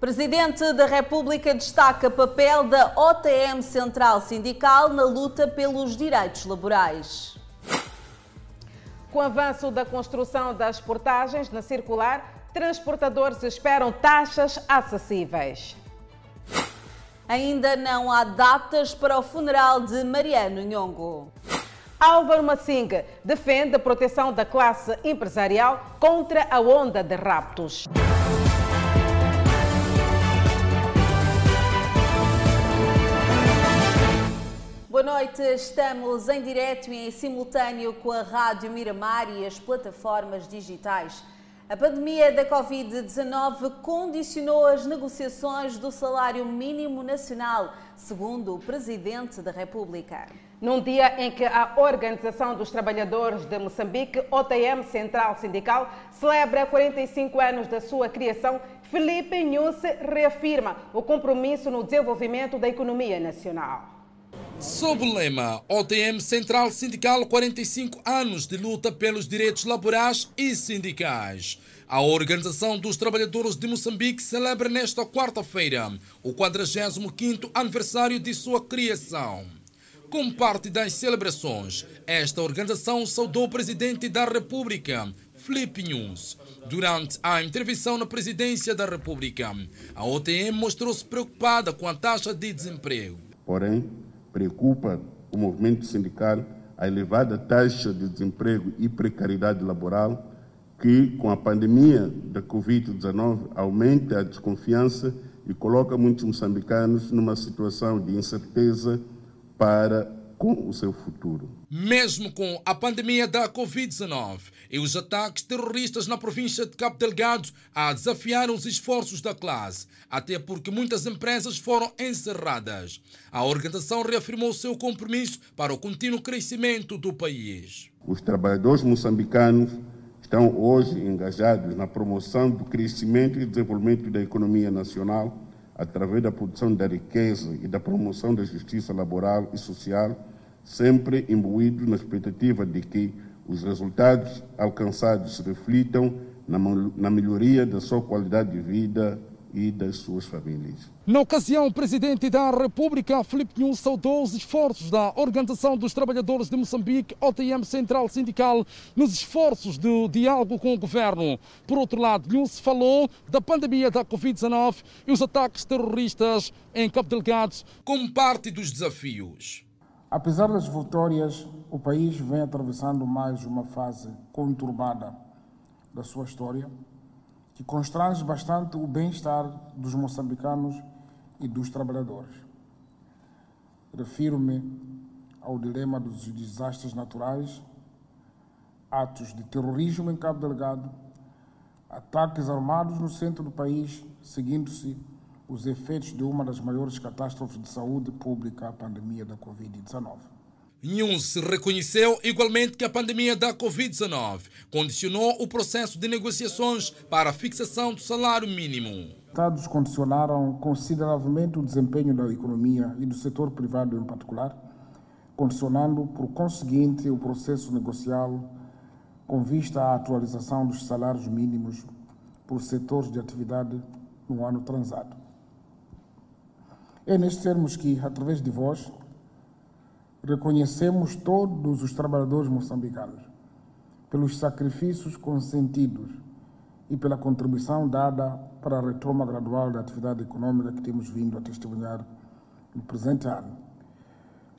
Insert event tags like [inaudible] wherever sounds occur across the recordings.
Presidente da República destaca papel da OTM Central Sindical na luta pelos direitos laborais. Com o avanço da construção das portagens na circular, transportadores esperam taxas acessíveis. Ainda não há datas para o funeral de Mariano Nhongo. Álvaro Massing defende a proteção da classe empresarial contra a onda de raptos. Boa noite, estamos em direto e em simultâneo com a Rádio Miramar e as plataformas digitais. A pandemia da Covid-19 condicionou as negociações do salário mínimo nacional, segundo o Presidente da República. Num dia em que a Organização dos Trabalhadores de Moçambique, OTM Central Sindical, celebra 45 anos da sua criação, Felipe Nhusse reafirma o compromisso no desenvolvimento da economia nacional. Sob o lema OTM Central Sindical 45 anos de luta pelos direitos laborais e sindicais. A Organização dos Trabalhadores de Moçambique celebra nesta quarta-feira o 45º aniversário de sua criação. Como parte das celebrações, esta organização saudou o Presidente da República, Felipe Nunes. Durante a intervenção na Presidência da República, a OTM mostrou-se preocupada com a taxa de desemprego. Porém, Preocupa o movimento sindical a elevada taxa de desemprego e precariedade laboral que, com a pandemia da Covid-19, aumenta a desconfiança e coloca muitos moçambicanos numa situação de incerteza para com o seu futuro. Mesmo com a pandemia da Covid-19 e os ataques terroristas na província de Cabo Delgado a desafiar os esforços da classe, até porque muitas empresas foram encerradas, a organização reafirmou seu compromisso para o contínuo crescimento do país. Os trabalhadores moçambicanos estão hoje engajados na promoção do crescimento e desenvolvimento da economia nacional através da produção da riqueza e da promoção da justiça laboral e social sempre imbuído na expectativa de que os resultados alcançados se reflitam na, na melhoria da sua qualidade de vida e das suas famílias. Na ocasião, o presidente da República, Filipe Nunes, saudou os esforços da Organização dos Trabalhadores de Moçambique, OTM Central Sindical, nos esforços de diálogo com o governo. Por outro lado, Nunes falou da pandemia da Covid-19 e os ataques terroristas em Cabo Delgado como parte dos desafios. Apesar das vitórias, o país vem atravessando mais uma fase conturbada da sua história, que constrange bastante o bem-estar dos moçambicanos e dos trabalhadores. Refiro-me ao dilema dos desastres naturais, atos de terrorismo em Cabo Delgado, ataques armados no centro do país, seguindo-se os efeitos de uma das maiores catástrofes de saúde pública, a pandemia da Covid-19. Nunes reconheceu igualmente que a pandemia da Covid-19 condicionou o processo de negociações para a fixação do salário mínimo. Estados condicionaram consideravelmente o desempenho da economia e do setor privado em particular, condicionando, por conseguinte, o processo negocial com vista à atualização dos salários mínimos por setores de atividade no ano transado. É nestes termos que, através de vós, reconhecemos todos os trabalhadores moçambicanos pelos sacrifícios consentidos e pela contribuição dada para a retoma gradual da atividade econômica que temos vindo a testemunhar no presente ano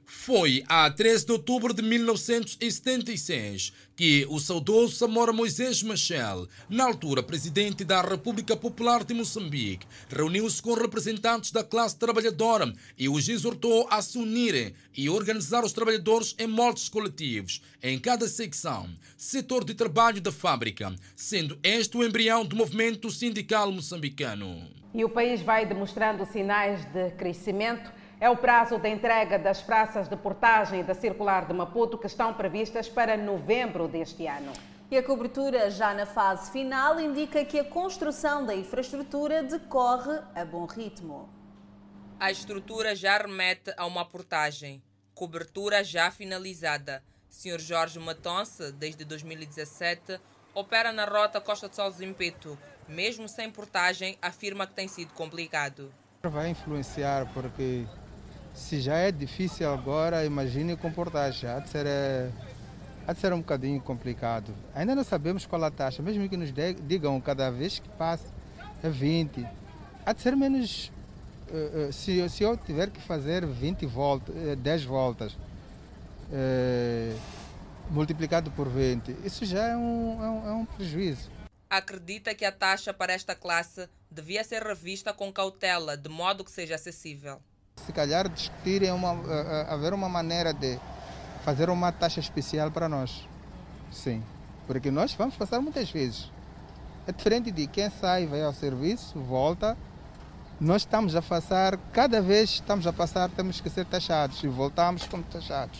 foi a 13 de outubro de 1976 que o saudoso Samora Moisés Machel, na altura presidente da República Popular de Moçambique, reuniu-se com representantes da classe trabalhadora e os exortou a se unirem e organizar os trabalhadores em moldes coletivos em cada secção, setor de trabalho da fábrica, sendo este o embrião do movimento sindical moçambicano. E o país vai demonstrando sinais de crescimento é o prazo da entrega das praças de portagem da circular de Maputo que estão previstas para novembro deste ano. E a cobertura, já na fase final, indica que a construção da infraestrutura decorre a bom ritmo. A estrutura já remete a uma portagem. Cobertura já finalizada. Sr. Jorge Matonce, desde 2017, opera na rota Costa de Sol Zimpeto, Mesmo sem portagem, afirma que tem sido complicado. Vai influenciar porque se já é difícil agora, imagine com portagem. Há de ser, eh, há de ser um bocadinho complicado. Ainda não sabemos qual a taxa, mesmo que nos digam cada vez que passa é 20. Há de ser menos. Eh, eh, se, se eu tiver que fazer 20 voltas, 10 voltas, multiplicado por 20, isso já é um, é um, é um prejuízo acredita que a taxa para esta classe devia ser revista com cautela, de modo que seja acessível. Se calhar discutirem uma, haver uma maneira de fazer uma taxa especial para nós. Sim, porque nós vamos passar muitas vezes. É diferente de quem sai, vai ao serviço, volta. Nós estamos a passar, cada vez estamos a passar, temos que ser taxados e voltamos como taxados.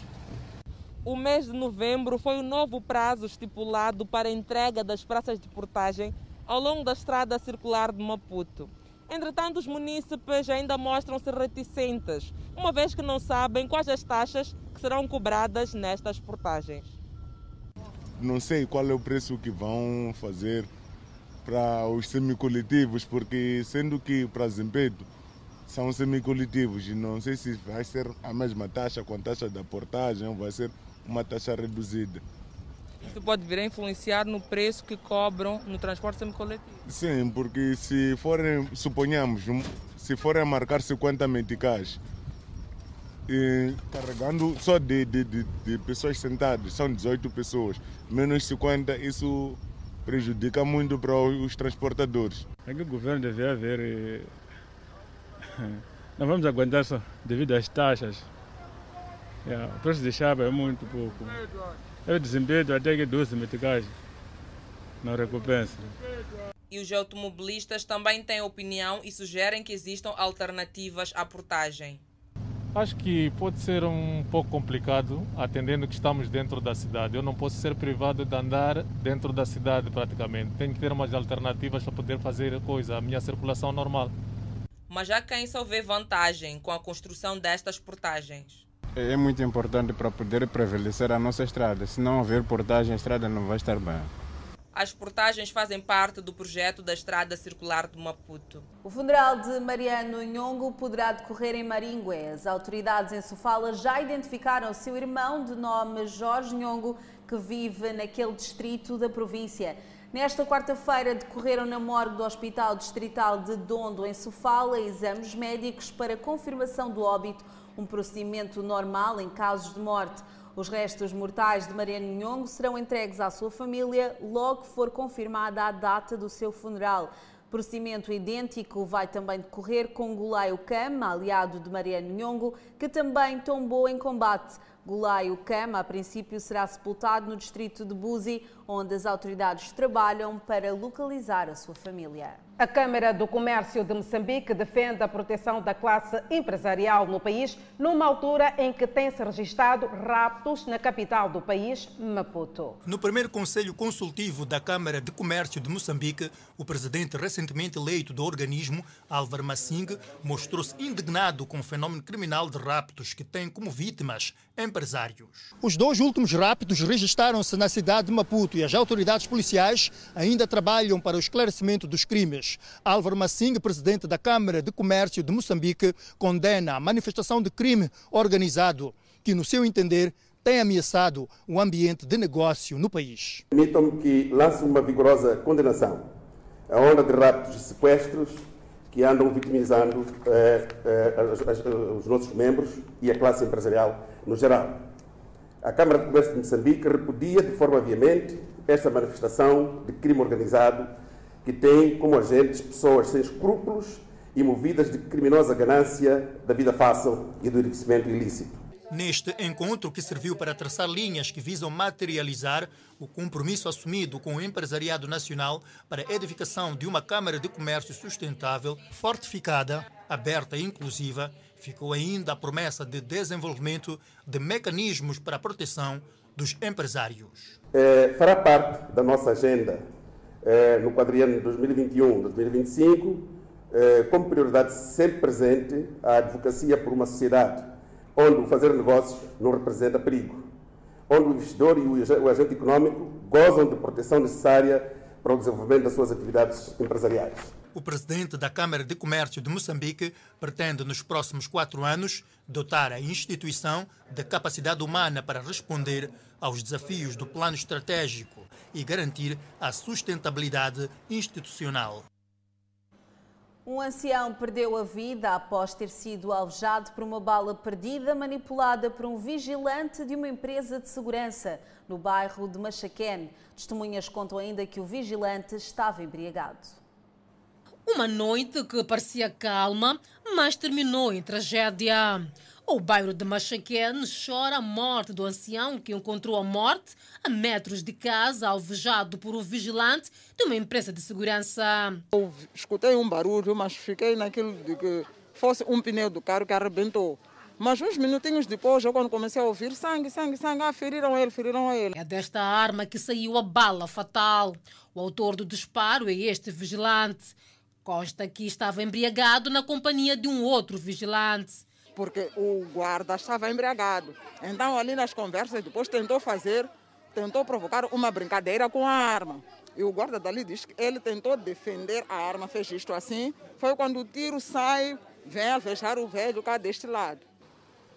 O mês de novembro foi o novo prazo estipulado para a entrega das praças de portagem ao longo da estrada circular de Maputo. Entretanto, os munícipes ainda mostram-se reticentes, uma vez que não sabem quais as taxas que serão cobradas nestas portagens. Não sei qual é o preço que vão fazer para os semicoletivos, porque sendo que para Zempeto são semicoletivos não sei se vai ser a mesma taxa com a taxa da portagem ou vai ser uma taxa reduzida. Isso pode vir a influenciar no preço que cobram no transporte semicoletivo? Sim, porque se forem, suponhamos, se forem a marcar 50 meticais, e carregando só de, de, de, de, pessoas sentadas, são 18 pessoas, menos 50, isso prejudica muito para os transportadores. É que o governo deve haver. Eh, [laughs] não vamos aguentar só devido às taxas. Yeah, o preço de chapa é muito pouco. Eu desempenho até que 12 meticais. Não recompensa. E os automobilistas também têm opinião e sugerem que existam alternativas à portagem. Acho que pode ser um pouco complicado, atendendo que estamos dentro da cidade. Eu não posso ser privado de andar dentro da cidade praticamente. Tenho que ter umas alternativas para poder fazer coisa, a minha circulação normal. Mas já quem só vê vantagem com a construção destas portagens é muito importante para poder prevalecer a nossa estrada. Se não houver portagem, a estrada não vai estar bem. As portagens fazem parte do projeto da Estrada Circular de Maputo. O funeral de Mariano Nhongo poderá decorrer em Maringue. As autoridades em Sofala já identificaram o seu irmão de nome Jorge Nhongo, que vive naquele distrito da província. Nesta quarta-feira decorreram na morgue do Hospital Distrital de Dondo, em Sofala, exames médicos para confirmação do óbito um procedimento normal em casos de morte. Os restos mortais de Mariano Nhongo serão entregues à sua família logo que for confirmada a data do seu funeral. Procedimento idêntico vai também decorrer com Gulaio Cama, aliado de Mariano Nhongo, que também tombou em combate. Gulaio Cama, a princípio, será sepultado no distrito de Buzi, onde as autoridades trabalham para localizar a sua família. A Câmara do Comércio de Moçambique defende a proteção da classe empresarial no país, numa altura em que tem-se registrado raptos na capital do país, Maputo. No primeiro Conselho Consultivo da Câmara de Comércio de Moçambique, o presidente recentemente eleito do organismo, Álvaro Massing, mostrou-se indignado com o fenômeno criminal de raptos que tem como vítimas empresários. Os dois últimos raptos registraram-se na cidade de Maputo e as autoridades policiais ainda trabalham para o esclarecimento dos crimes. Álvaro Massing, presidente da Câmara de Comércio de Moçambique, condena a manifestação de crime organizado, que, no seu entender, tem ameaçado o ambiente de negócio no país. Permitam-me que lance uma vigorosa condenação à onda de raptos e sequestros que andam vitimizando eh, eh, os nossos membros e a classe empresarial no geral. A Câmara de Comércio de Moçambique repudia de forma veemente esta manifestação de crime organizado que tem como agentes pessoas sem escrúpulos e movidas de criminosa ganância da vida fácil e do enriquecimento ilícito. Neste encontro, que serviu para traçar linhas que visam materializar o compromisso assumido com o empresariado nacional para a edificação de uma Câmara de Comércio sustentável, fortificada, aberta e inclusiva, ficou ainda a promessa de desenvolvimento de mecanismos para a proteção dos empresários. É, fará parte da nossa agenda é, no quadriano 2021-2025, é, como prioridade sempre presente a advocacia por uma sociedade onde o fazer negócios não representa perigo, onde o investidor e o agente econômico gozam de proteção necessária para o desenvolvimento das suas atividades empresariais. O presidente da Câmara de Comércio de Moçambique pretende, nos próximos quatro anos, dotar a instituição de capacidade humana para responder aos desafios do plano estratégico e garantir a sustentabilidade institucional. Um ancião perdeu a vida após ter sido alvejado por uma bala perdida manipulada por um vigilante de uma empresa de segurança no bairro de Machaquén. Testemunhas contam ainda que o vigilante estava embriagado. Uma noite que parecia calma, mas terminou em tragédia. O bairro de Machaquén chora a morte do ancião que encontrou a morte a metros de casa, alvejado por um vigilante de uma empresa de segurança. Eu escutei um barulho, mas fiquei naquilo de que fosse um pneu do carro que arrebentou. Mas uns minutinhos depois, eu quando comecei a ouvir sangue, sangue, sangue, ah, feriram ele, feriram ele. É desta arma que saiu a bala fatal. O autor do disparo é este vigilante. Costa que estava embriagado na companhia de um outro vigilante porque o guarda estava embriagado. Então, ali nas conversas, depois tentou fazer, tentou provocar uma brincadeira com a arma. E o guarda dali diz que ele tentou defender a arma, fez isto assim. Foi quando o tiro sai, vem a fechar o velho cá deste lado.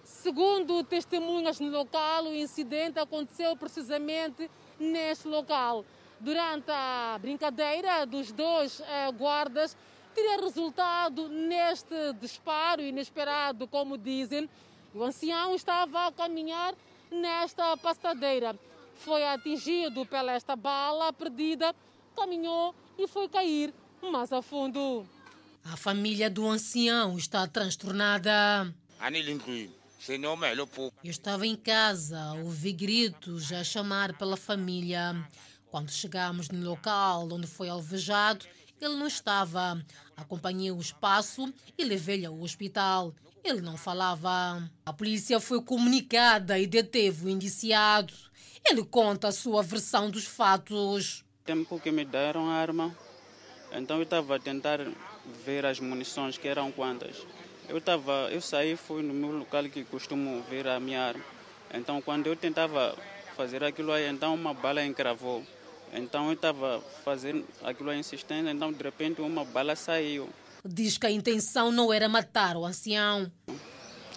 Segundo testemunhas no local, o incidente aconteceu precisamente neste local. Durante a brincadeira dos dois eh, guardas, teria resultado neste disparo inesperado, como dizem. O ancião estava a caminhar nesta pastadeira. Foi atingido pela esta bala perdida, caminhou e foi cair mais a fundo. A família do ancião está transtornada. Eu estava em casa, ouvi gritos a chamar pela família. Quando chegamos no local onde foi alvejado, ele não estava. Acompanhei o espaço e levei-lhe ao hospital. Ele não falava. A polícia foi comunicada e deteve o indiciado. Ele conta a sua versão dos fatos. Tempo que me deram a arma, então eu estava a tentar ver as munições, que eram quantas. Eu, tava, eu saí, fui no meu local que costumo ver a minha arma. Então, quando eu tentava fazer aquilo aí, então uma bala encravou. Então eu estava fazendo aquilo a insistência, então de repente uma bala saiu. Diz que a intenção não era matar o ancião.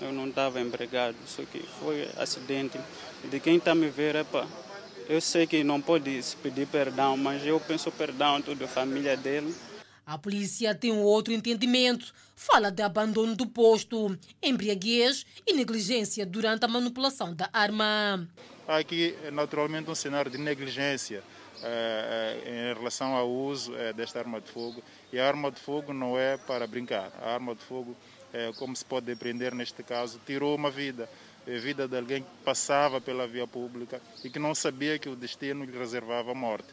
Eu não estava empregado, isso que foi acidente. De quem está me vendo, epa, eu sei que não pode pedir perdão, mas eu penso perdão toda a família dele. A polícia tem um outro entendimento. Fala de abandono do posto, embriaguez e negligência durante a manipulação da arma. Aqui, naturalmente, um cenário de negligência em relação ao uso eh, desta arma de fogo. E a arma de fogo não é para brincar. A arma de fogo, como se pode depreender neste caso, tirou uma vida. A vida de alguém que passava pela via pública e que não sabia que o destino lhe reservava a morte.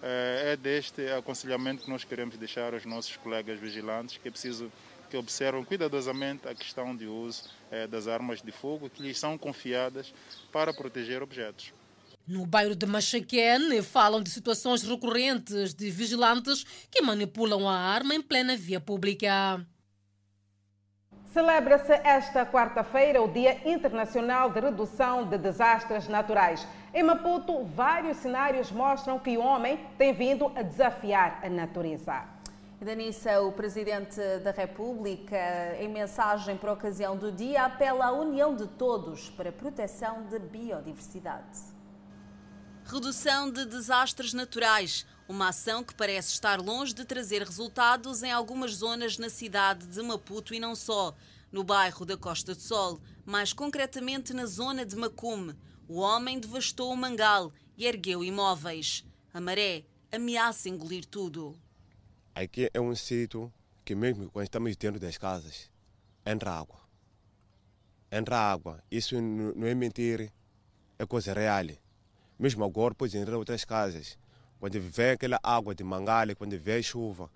É deste aconselhamento que nós queremos deixar aos nossos colegas vigilantes, que é preciso que observam cuidadosamente a questão de uso das armas de fogo que lhes são confiadas para proteger objetos. No bairro de Machaquén, falam de situações recorrentes de vigilantes que manipulam a arma em plena via pública. Celebra-se esta quarta-feira o Dia Internacional de Redução de Desastres Naturais. Em Maputo, vários cenários mostram que o homem tem vindo a desafiar a natureza. Danissa, o Presidente da República, em mensagem por ocasião do dia, apela à união de todos para a proteção da biodiversidade. Redução de desastres naturais, uma ação que parece estar longe de trazer resultados em algumas zonas na cidade de Maputo e não só. No bairro da Costa do Sol, mais concretamente na zona de Macume, o homem devastou o mangal e ergueu imóveis. A maré ameaça engolir tudo. Aqui é um sítio que mesmo quando estamos dentro das casas, entra água. Entra água. Isso não é mentir, é coisa real. Mesmo agora, pois, em outras casas, quando vem aquela água de mangale, quando vem chuva,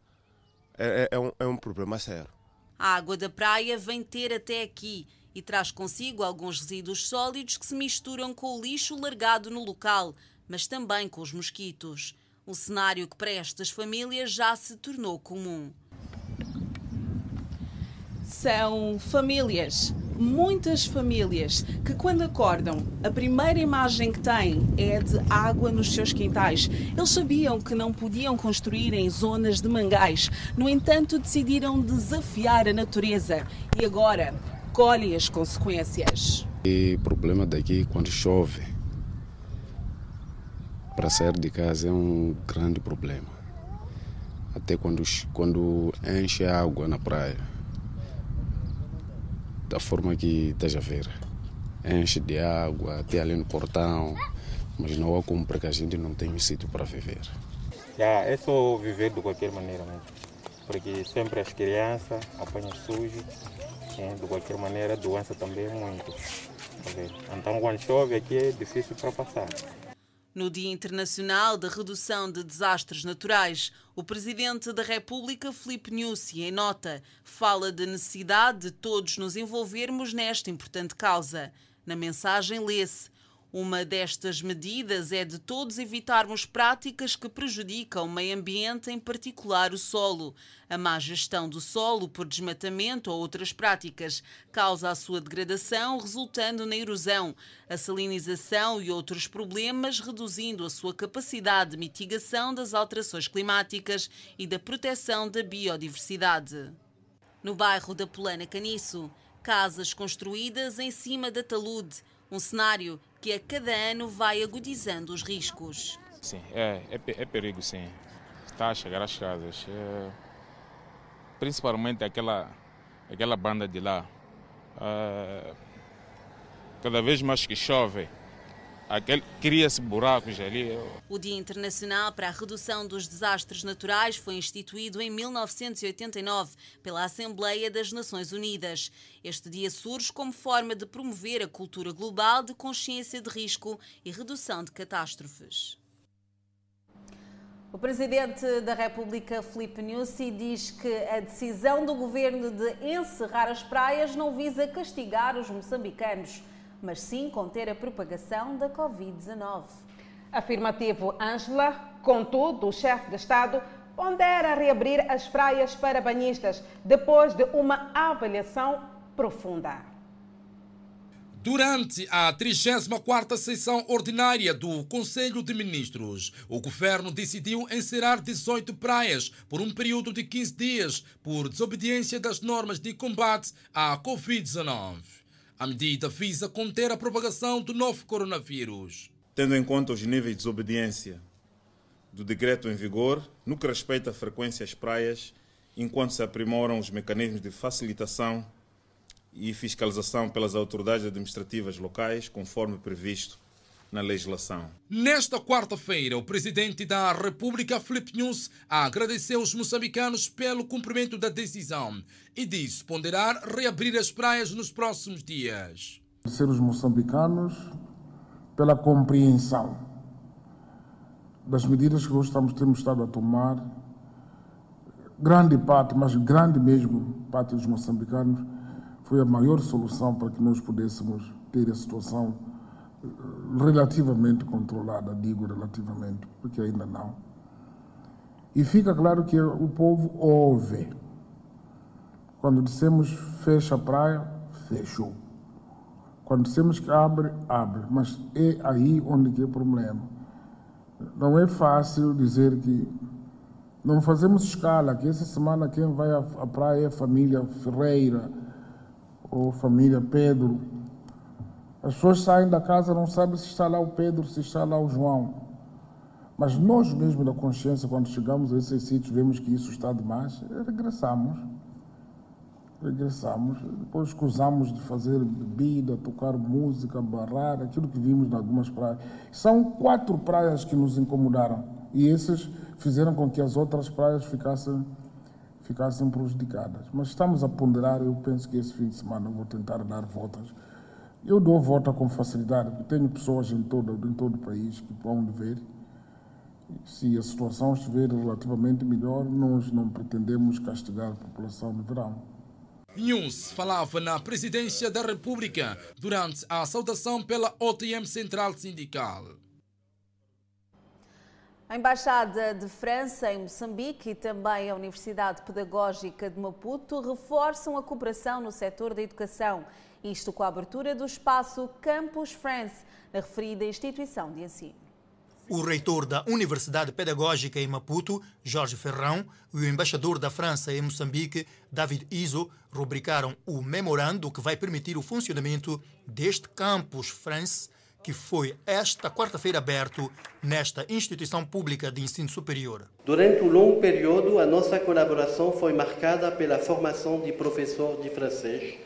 é, é, é, um, é um problema sério. A água da praia vem ter até aqui e traz consigo alguns resíduos sólidos que se misturam com o lixo largado no local, mas também com os mosquitos. Um cenário que para estas famílias já se tornou comum. São famílias muitas famílias que, quando acordam, a primeira imagem que têm é de água nos seus quintais. Eles sabiam que não podiam construir em zonas de mangais, no entanto, decidiram desafiar a natureza e agora colhem as consequências. O problema daqui, quando chove, para sair de casa é um grande problema. Até quando, quando enche água na praia da forma que esteja a ver. Enche de água, até ali no portão, mas não há como porque a gente não tem um sítio para viver. Já, é só viver de qualquer maneira mesmo, porque sempre as crianças apanham sujo, é, de qualquer maneira a doença também é muito. Então quando chove aqui é difícil para passar. No Dia Internacional da Redução de Desastres Naturais, o Presidente da República, Filipe Nussi, em nota, fala da necessidade de todos nos envolvermos nesta importante causa. Na mensagem lê-se: uma destas medidas é de todos evitarmos práticas que prejudicam o meio ambiente, em particular o solo. A má gestão do solo por desmatamento ou outras práticas causa a sua degradação, resultando na erosão, a salinização e outros problemas, reduzindo a sua capacidade de mitigação das alterações climáticas e da proteção da biodiversidade. No bairro da Polana Caniço, casas construídas em cima da talude, um cenário que a cada ano vai agudizando os riscos. Sim, é, é, é perigo, sim. Está a chegar às casas. É, principalmente aquela, aquela banda de lá. É, cada vez mais que chove, cria-se buracos ali. O Dia Internacional para a Redução dos Desastres Naturais foi instituído em 1989 pela Assembleia das Nações Unidas. Este dia surge como forma de promover a cultura global de consciência de risco e redução de catástrofes. O presidente da República, Filipe Nussi, diz que a decisão do governo de encerrar as praias não visa castigar os moçambicanos mas sim conter a propagação da Covid-19. Afirmativo, Ângela. Contudo, o chefe de Estado pondera reabrir as praias para banhistas depois de uma avaliação profunda. Durante a 34ª sessão ordinária do Conselho de Ministros, o governo decidiu encerrar 18 praias por um período de 15 dias por desobediência das normas de combate à Covid-19. A medida visa conter a propagação do novo coronavírus. Tendo em conta os níveis de desobediência do decreto em vigor, no que respeita à frequência às praias, enquanto se aprimoram os mecanismos de facilitação e fiscalização pelas autoridades administrativas locais, conforme previsto na legislação. Nesta quarta-feira, o presidente da República, Filipe Nunes, agradeceu os moçambicanos pelo cumprimento da decisão e disse ponderar reabrir as praias nos próximos dias. Agradecer os moçambicanos pela compreensão das medidas que nós estamos, temos estado a tomar. Grande parte, mas grande mesmo parte dos moçambicanos, foi a maior solução para que nós pudéssemos ter a situação relativamente controlada, digo relativamente, porque ainda não. E fica claro que o povo ouve. Quando dissemos fecha a praia, fechou. Quando dissemos que abre, abre. Mas é aí onde é o problema. Não é fácil dizer que não fazemos escala, que essa semana quem vai à praia é a família Ferreira ou família Pedro as pessoas saem da casa não sabem se está lá o Pedro, se está lá o João. Mas nós mesmos da consciência, quando chegamos a esses sítios, vemos que isso está demais, regressamos. Regressamos. Depois escusamos de fazer bebida, tocar música, barrar, aquilo que vimos em algumas praias. São quatro praias que nos incomodaram. E esses fizeram com que as outras praias ficassem, ficassem prejudicadas. Mas estamos a ponderar, eu penso que esse fim de semana vou tentar dar voltas eu dou volta com facilidade, tenho pessoas em todo, em todo o país que vão ver. Se a situação estiver relativamente melhor, nós não pretendemos castigar a população no verão. News falava na presidência da República durante a saudação pela OTM Central Sindical. A Embaixada de França em Moçambique e também a Universidade Pedagógica de Maputo reforçam a cooperação no setor da educação Isto com a abertura do espaço Campus France, na referida instituição de ensino. O reitor da Universidade Pedagógica em Maputo, Jorge Ferrão, e o embaixador da França em Moçambique, David Iso, rubricaram o memorando que vai permitir o funcionamento deste Campus France que foi esta quarta-feira aberto nesta instituição pública de ensino superior. Durante um longo período, a nossa colaboração foi marcada pela formação de professor de francês,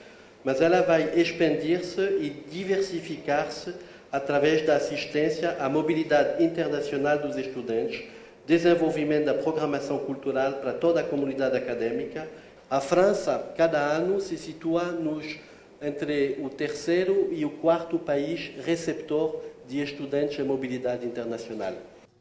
mas ela vai expandir-se e diversificar-se através da assistência à mobilidade internacional dos estudantes, desenvolvimento da programação cultural para toda a comunidade acadêmica. A França, cada ano, se situa nos entre o terceiro e o quarto país receptor de estudantes em mobilidade internacional.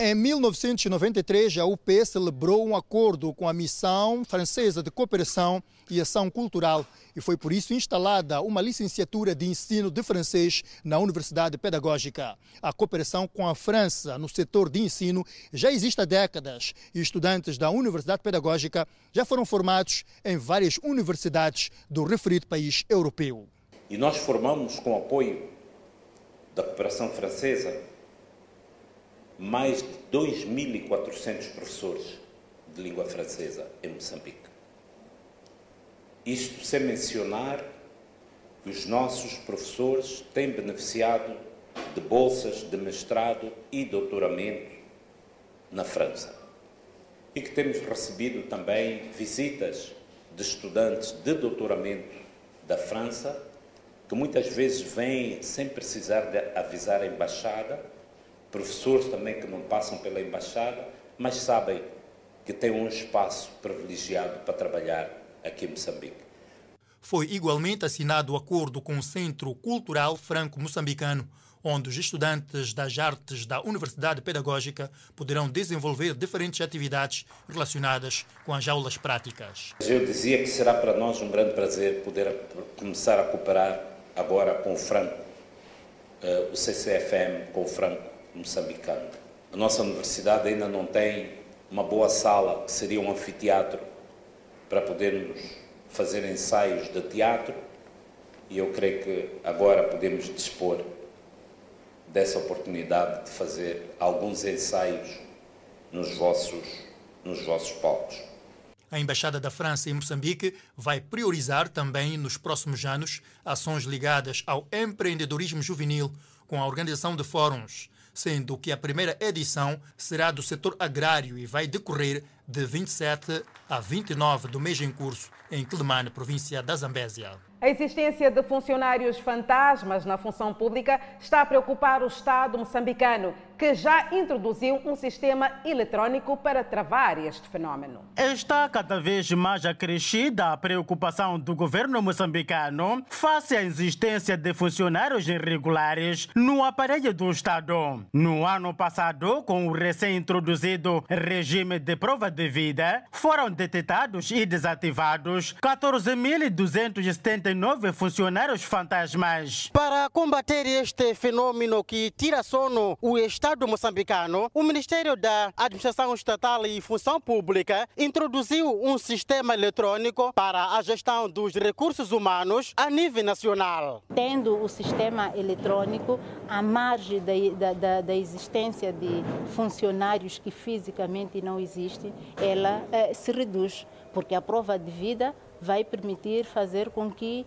Em 1993, a UP celebrou um acordo com a Missão Francesa de Cooperação e Ação Cultural e foi por isso instalada uma licenciatura de ensino de francês na Universidade Pedagógica. A cooperação com a França no setor de ensino já existe há décadas e estudantes da Universidade Pedagógica já foram formados em várias universidades do referido país europeu. E nós formamos, com apoio da cooperação francesa, mais de 2.400 professores de língua francesa em Moçambique. Isto sem mencionar que os nossos professores têm beneficiado de bolsas de mestrado e doutoramento na França. E que temos recebido também visitas de estudantes de doutoramento da França, que muitas vezes vêm sem precisar de avisar a embaixada, professores também que não passam pela embaixada, mas sabem que têm um espaço privilegiado para trabalhar aqui em Moçambique. Foi igualmente assinado o acordo com o Centro Cultural Franco-Moçambicano, onde os estudantes das artes da Universidade Pedagógica poderão desenvolver diferentes atividades relacionadas com as aulas práticas. Eu dizia que será para nós um grande prazer poder começar a cooperar agora com o Franco, o CCFM com o Franco moçambicano. A nossa universidade ainda não tem uma boa sala, que seria um anfiteatro, para podermos fazer ensaios de teatro, e eu creio que agora podemos dispor dessa oportunidade de fazer alguns ensaios nos vossos, nos vossos palcos. A Embaixada da França em Moçambique vai priorizar também nos próximos anos ações ligadas ao empreendedorismo juvenil com a organização de fóruns, sendo que a primeira edição será do setor agrário e vai decorrer de 27 a 29 do mês em curso em Quelimane, província da Zambésia. A existência de funcionários fantasmas na função pública está a preocupar o Estado moçambicano, que já introduziu um sistema eletrónico para travar este fenômeno. Está cada vez mais acrescida a preocupação do governo moçambicano face à existência de funcionários irregulares no aparelho do Estado. No ano passado, com o recém-introduzido regime de prova de vida, foram detectados e desativados 14.279 funcionários fantasmas. Para combater este fenômeno que tira sono o Estado moçambicano, o Ministério da Administração Estatal e Função Pública introduziu um sistema eletrônico para a gestão dos recursos humanos a nível nacional. Tendo o sistema eletrônico, à margem da, da, da existência de funcionários que fisicamente não existem, ela eh, se reduz, porque a prova de vida vai permitir fazer com que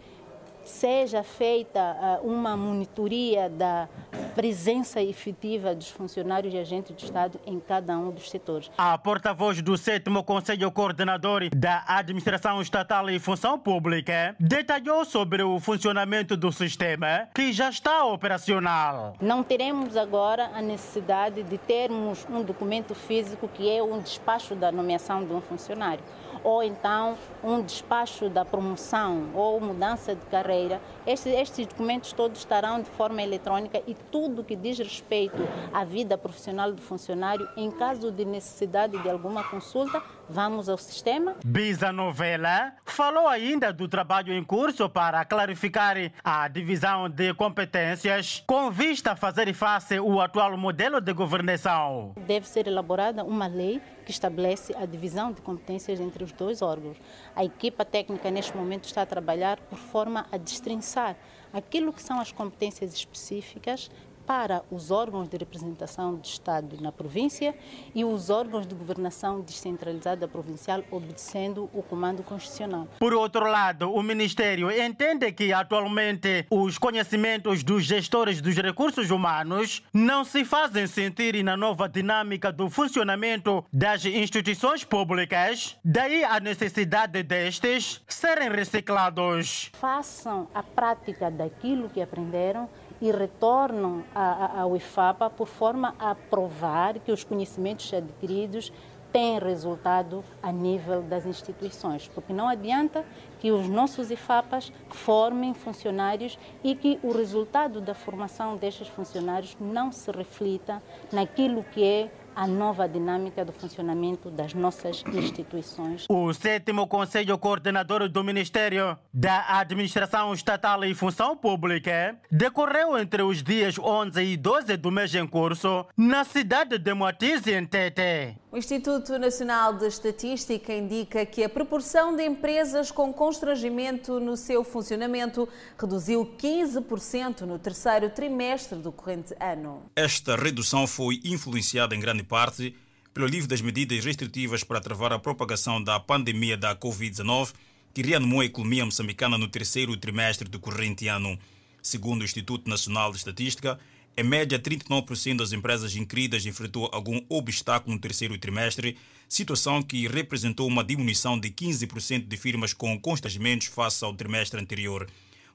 seja feita uh, uma monitoria da presença efetiva dos funcionários e agentes do Estado em cada um dos setores. A porta-voz do 7 Conselho Coordenador da Administração Estatal e Função Pública detalhou sobre o funcionamento do sistema que já está operacional. Não teremos agora a necessidade de termos um documento físico que é um despacho da nomeação de um funcionário ou então um despacho da promoção ou mudança de carreira, estes, estes documentos todos estarão de forma eletrônica e tudo que diz respeito à vida profissional do funcionário, em caso de necessidade de alguma consulta, vamos ao sistema. Bisa Novela falou ainda do trabalho em curso para clarificar a divisão de competências com vista a fazer face ao atual modelo de governação. Deve ser elaborada uma lei que estabelece a divisão de competências entre os dois órgãos. A equipa técnica neste momento está a trabalhar por forma a destrinçar aquilo que são as competências específicas para os órgãos de representação do Estado na província e os órgãos de governação descentralizada provincial, obedecendo o comando constitucional. Por outro lado, o Ministério entende que atualmente os conhecimentos dos gestores dos recursos humanos não se fazem sentir na nova dinâmica do funcionamento das instituições públicas, daí a necessidade destes serem reciclados. Façam a prática daquilo que aprenderam e retornam ao IFAPA por forma a provar que os conhecimentos adquiridos têm resultado a nível das instituições, porque não adianta que os nossos IFAPAs formem funcionários e que o resultado da formação destes funcionários não se reflita naquilo que é a nova dinâmica do funcionamento das nossas instituições. O sétimo Conselho Coordenador do Ministério da Administração Estatal e Função Pública decorreu entre os dias 11 e 12 do mês em curso na cidade de Moatize, em Tete. O Instituto Nacional de Estatística indica que a proporção de empresas com constrangimento no seu funcionamento reduziu 15% no terceiro trimestre do corrente ano. Esta redução foi influenciada em grande parte pelo alívio das medidas restritivas para travar a propagação da pandemia da Covid-19, que reanimou a economia moçambicana no terceiro trimestre do corrente ano. Segundo o Instituto Nacional de Estatística, em média, 39% das empresas inscritas enfrentou algum obstáculo no terceiro trimestre, situação que representou uma diminuição de 15% de firmas com constrangimentos face ao trimestre anterior.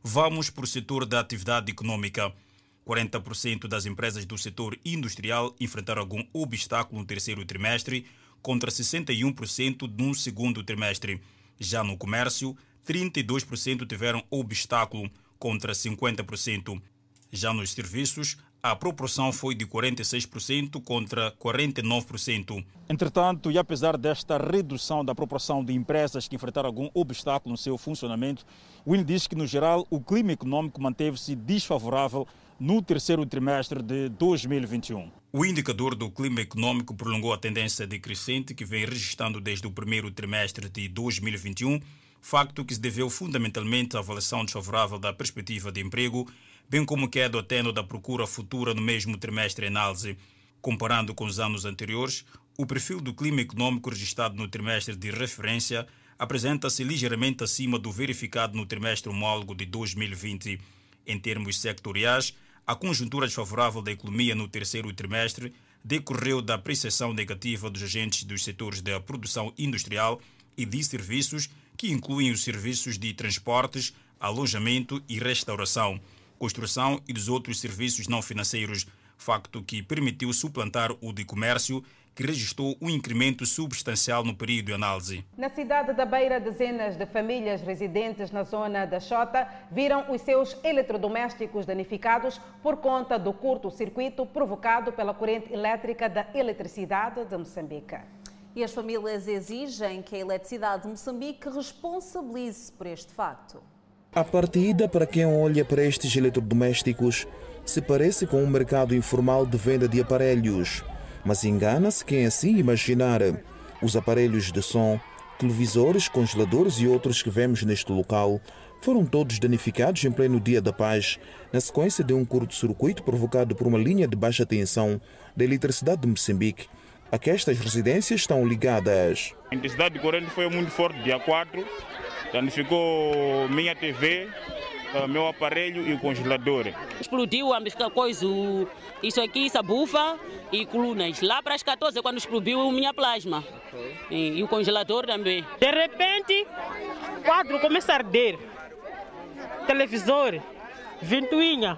Vamos para o setor da atividade econômica. 40% das empresas do setor industrial enfrentaram algum obstáculo no terceiro trimestre, contra 61% no segundo trimestre. Já no comércio, 32% tiveram obstáculo, contra 50%. Já nos serviços, a proporção foi de 46% contra 49%. Entretanto, e apesar desta redução da proporção de empresas que enfrentaram algum obstáculo no seu funcionamento, INE diz que, no geral, o clima econômico manteve-se desfavorável no terceiro trimestre de 2021. O indicador do clima econômico prolongou a tendência decrescente que vem registrando desde o primeiro trimestre de 2021, facto que se deveu fundamentalmente à avaliação desfavorável da perspectiva de emprego bem como queda atendo da procura futura no mesmo trimestre em análise. Comparando com os anos anteriores, o perfil do clima econômico registrado no trimestre de referência apresenta-se ligeiramente acima do verificado no trimestre homólogo de 2020. Em termos sectoriais, a conjuntura desfavorável da economia no terceiro trimestre decorreu da apreciação negativa dos agentes dos setores da produção industrial e de serviços, que incluem os serviços de transportes, alojamento e restauração construção e dos outros serviços não financeiros, facto que permitiu suplantar o de comércio, que registrou um incremento substancial no período de análise. Na cidade da Beira, dezenas de famílias residentes na zona da Xota viram os seus eletrodomésticos danificados por conta do curto-circuito provocado pela corrente elétrica da eletricidade de Moçambique. E as famílias exigem que a eletricidade de Moçambique responsabilize por este facto. A partida, para quem olha para estes eletrodomésticos, se parece com um mercado informal de venda de aparelhos. Mas engana-se quem assim imaginar. Os aparelhos de som, televisores, congeladores e outros que vemos neste local foram todos danificados em pleno dia da paz, na sequência de um curto-circuito provocado por uma linha de baixa tensão da eletricidade de Moçambique, a que estas residências estão ligadas. A intensidade de corrente foi muito forte, dia 4, danificou minha TV, eh, meu aparelho e o congelador. Explodiu a ficar coisa, isso aqui, essa bufa e colunas. Lá para as 14, quando explodiu minha plasma. E, e, o congelador também. De repente, o quadro começa a arder. Televisor, ventoinha,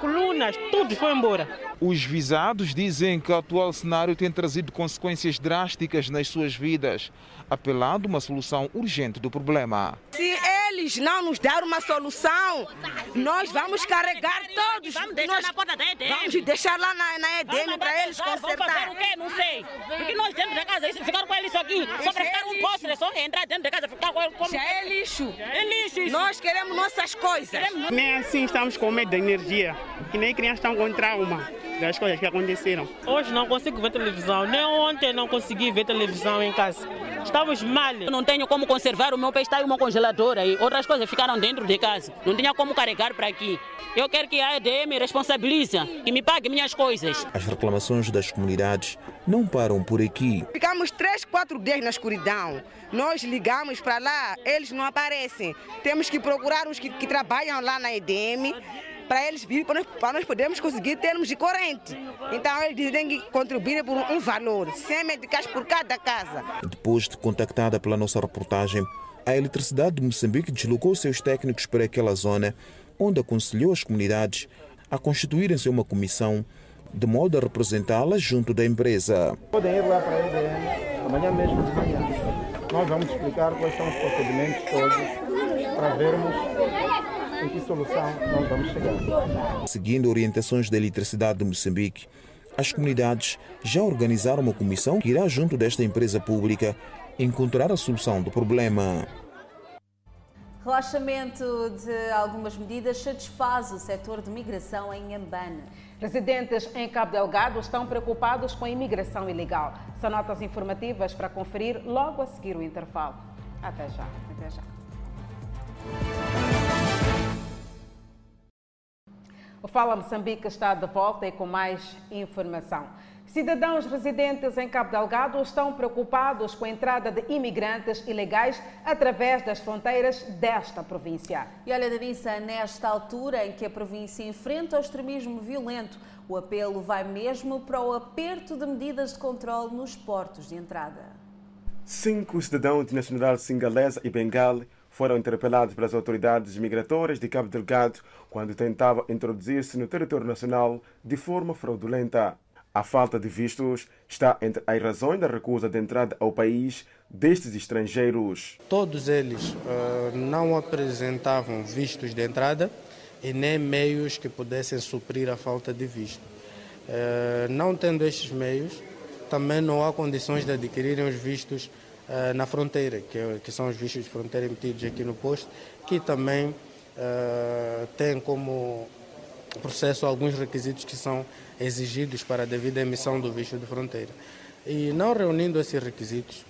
colunas, tudo foi embora. Os visados dizem que o atual cenário tem trazido consequências drásticas nas suas vidas, apelando uma solução urgente do problema. Se eles não nos dar uma solução, nós vamos carregar todos. Vamos deixar nós, na porta da EDM. Vamos deixar lá na, na EDM para eles Vamos fazer consertar. o quê? Não sei. Porque nós dentro da casa, ficar com eles aqui, só para ficar um postre, só entrar dentro da casa, ficar com eles como... Já é lixo. É lixo isso. Nós queremos nossas coisas. Nem assim estamos com medo da energia, que nem crianças estão com trauma das coisas que aconteceram. Hoje não consigo ver televisão, nem ontem não consegui ver televisão em casa. Estamos mal. Eu não tenho como conservar o meu peixe, está aí uma congeladora e outras coisas ficaram dentro de casa. Não tinha como carregar para aqui. Eu quero que a EDM responsabilize, que me pague minhas coisas. As reclamações das comunidades não param por aqui. Ficamos três, quatro dias na escuridão. Nós ligamos para lá, eles não aparecem. Temos que procurar os que, que trabalham lá na EDM para eles virem, para nós, para nós podermos conseguir termos de corrente. Então eles dizem que contribuem por um valor, 100 meticais por cada casa. Depois de contactada pela nossa reportagem, a Eletricidade de Moçambique deslocou seus técnicos para aquela zona, onde aconselhou as comunidades a constituírem-se uma comissão de modo a representá-las junto da empresa. Podem ir lá para a EDM, amanhã mesmo de manhã. Nós vamos explicar quais são os procedimentos todos para vermos em que solução nós vamos chegar. Seguindo orientações da Eletricidade de Moçambique, as comunidades já organizaram uma comissão que irá, junto desta empresa pública, encontrar a solução do problema. Relaxamento de algumas medidas satisfaz o setor de migração em Ambane. Residentes em Cabo Delgado estão preocupados com a imigração ilegal. São notas informativas para conferir logo a seguir o intervalo. Até já. Até já. O Fala Moçambique está de volta e com mais informação. Cidadãos residentes em Cabo Delgado estão preocupados com a entrada de imigrantes ilegais através das fronteiras desta província. E olha, Danissa, nesta altura em que a província enfrenta o extremismo violento, o apelo vai mesmo para o aperto de medidas de controle nos portos de entrada. Cinco cidadãos de nacionalidade singalesa e bengali foram interpelados pelas autoridades migratórias de Cabo Delgado quando tentavam introduzir-se no território nacional de forma fraudulenta. A falta de vistos está entre as razões da recusa de entrada ao país destes estrangeiros. Todos eles uh, não apresentavam vistos de entrada e nem meios que pudessem suprir a falta de visto. Uh, não tendo estes meios, também não há condições de adquirirem os vistos uh, na fronteira, que, que, são os vistos de fronteira emitidos aqui no posto, que também têm como processo alguns requisitos que são exigidos para a devida emissão do visto de fronteira. E não reunindo esses requisitos,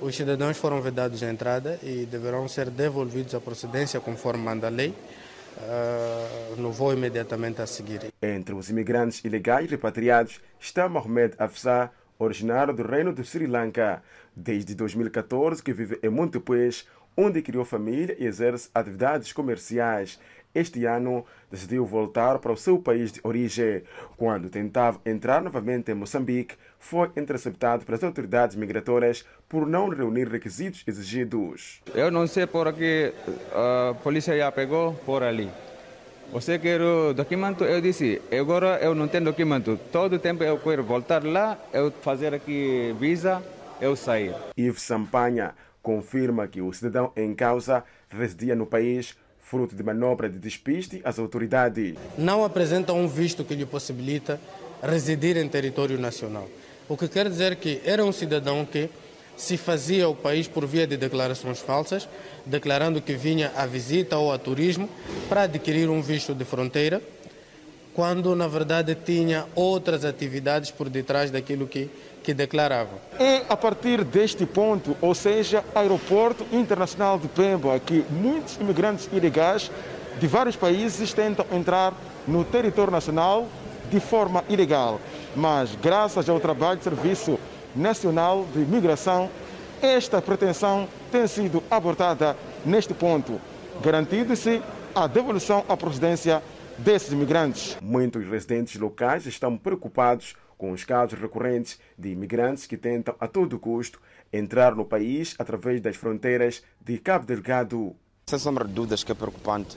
os cidadãos foram vedados a entrada e deverão ser devolvidos à procedência conforme manda a lei, uh, no voo imediatamente a seguir. Entre os imigrantes ilegais repatriados está Mohamed Afsar, originário do reino de Sri Lanka. Desde 2014 que vive em Montepuez, onde criou família e exerce atividades comerciais este ano decidiu voltar para o seu país de origem. Quando tentava entrar novamente em Moçambique, foi interceptado pelas autoridades migratórias por não reunir requisitos exigidos. Eu não sei por que a polícia já pegou por ali. Você quer o documento? Eu disse, agora eu não tenho documento. Todo tempo eu quero voltar lá, eu fazer aqui visa, eu sair. Yves Sampanha confirma que o cidadão em causa residia no país fruto de manobra de despiste às autoridades. Não apresenta um visto que lhe possibilita residir em território nacional. O que quer dizer que era um cidadão que se fazia o país por via de declarações falsas, declarando que vinha à visita ou a turismo para adquirir um visto de fronteira, quando na verdade tinha outras atividades por detrás daquilo que que declaravam. É a partir deste ponto, ou seja, Aeroporto Internacional de Pemba, que muitos imigrantes ilegais de vários países tentam entrar no território nacional de forma ilegal. Mas, graças ao trabalho do Serviço Nacional de Migração, esta pretensão tem sido abortada neste ponto, garantindo-se a devolução à procedência desses imigrantes. Muitos residentes locais estão preocupados com os casos recorrentes de imigrantes que tentam a todo custo entrar no país através das fronteiras de Cabo Delgado. Sem sombra de dúvidas que é preocupante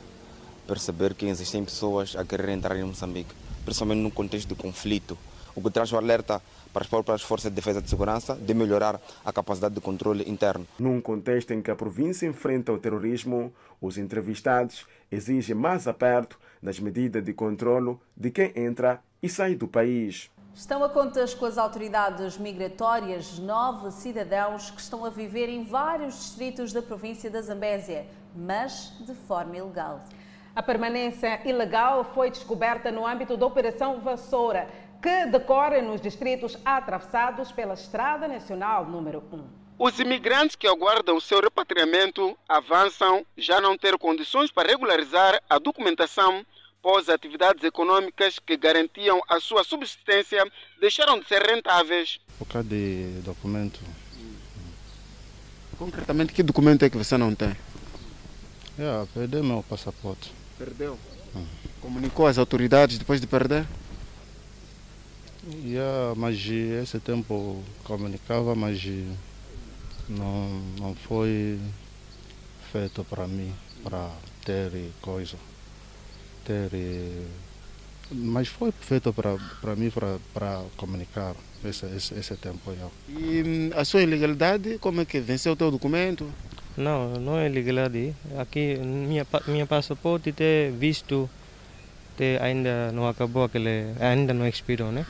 perceber que existem pessoas a querer entrar em Moçambique, principalmente no contexto de conflito, o que traz o alerta para as próprias forças de defesa e de segurança de melhorar a capacidade de controle interno. Num contexto em que a província enfrenta o terrorismo, os entrevistados exigem mais aperto nas medidas de controlo de quem entra e sai do país. Estão a contas com as autoridades migratórias nove cidadãos que estão a viver em vários distritos da província da Zambésia, mas de forma ilegal. A permanência ilegal foi descoberta no âmbito da Operação Vassoura, que decorre nos distritos atravessados pela Estrada Nacional número 1. Os imigrantes que aguardam o seu repatriamento avançam já não ter condições para regularizar a documentação pois atividades econômicas que garantiam a sua subsistência deixaram de ser rentáveis. Por causa de documento. Concretamente, que documento é que você não tem? Yeah, perdeu meu passaporte. Perdeu? Hum. Comunicou às autoridades depois de perder? Yeah, mas esse tempo comunicava, mas não, não foi feito para mim, para ter coisa ter. Mas foi feito para mim para comunicar esse, esse, esse tempo. Já. E a sua ilegalidade, como é que venceu o teu documento? Não, não é ilegalidade. Aqui, minha, minha passaporte tem visto, tem, ainda não acabou, aquele, ainda não expirou, né?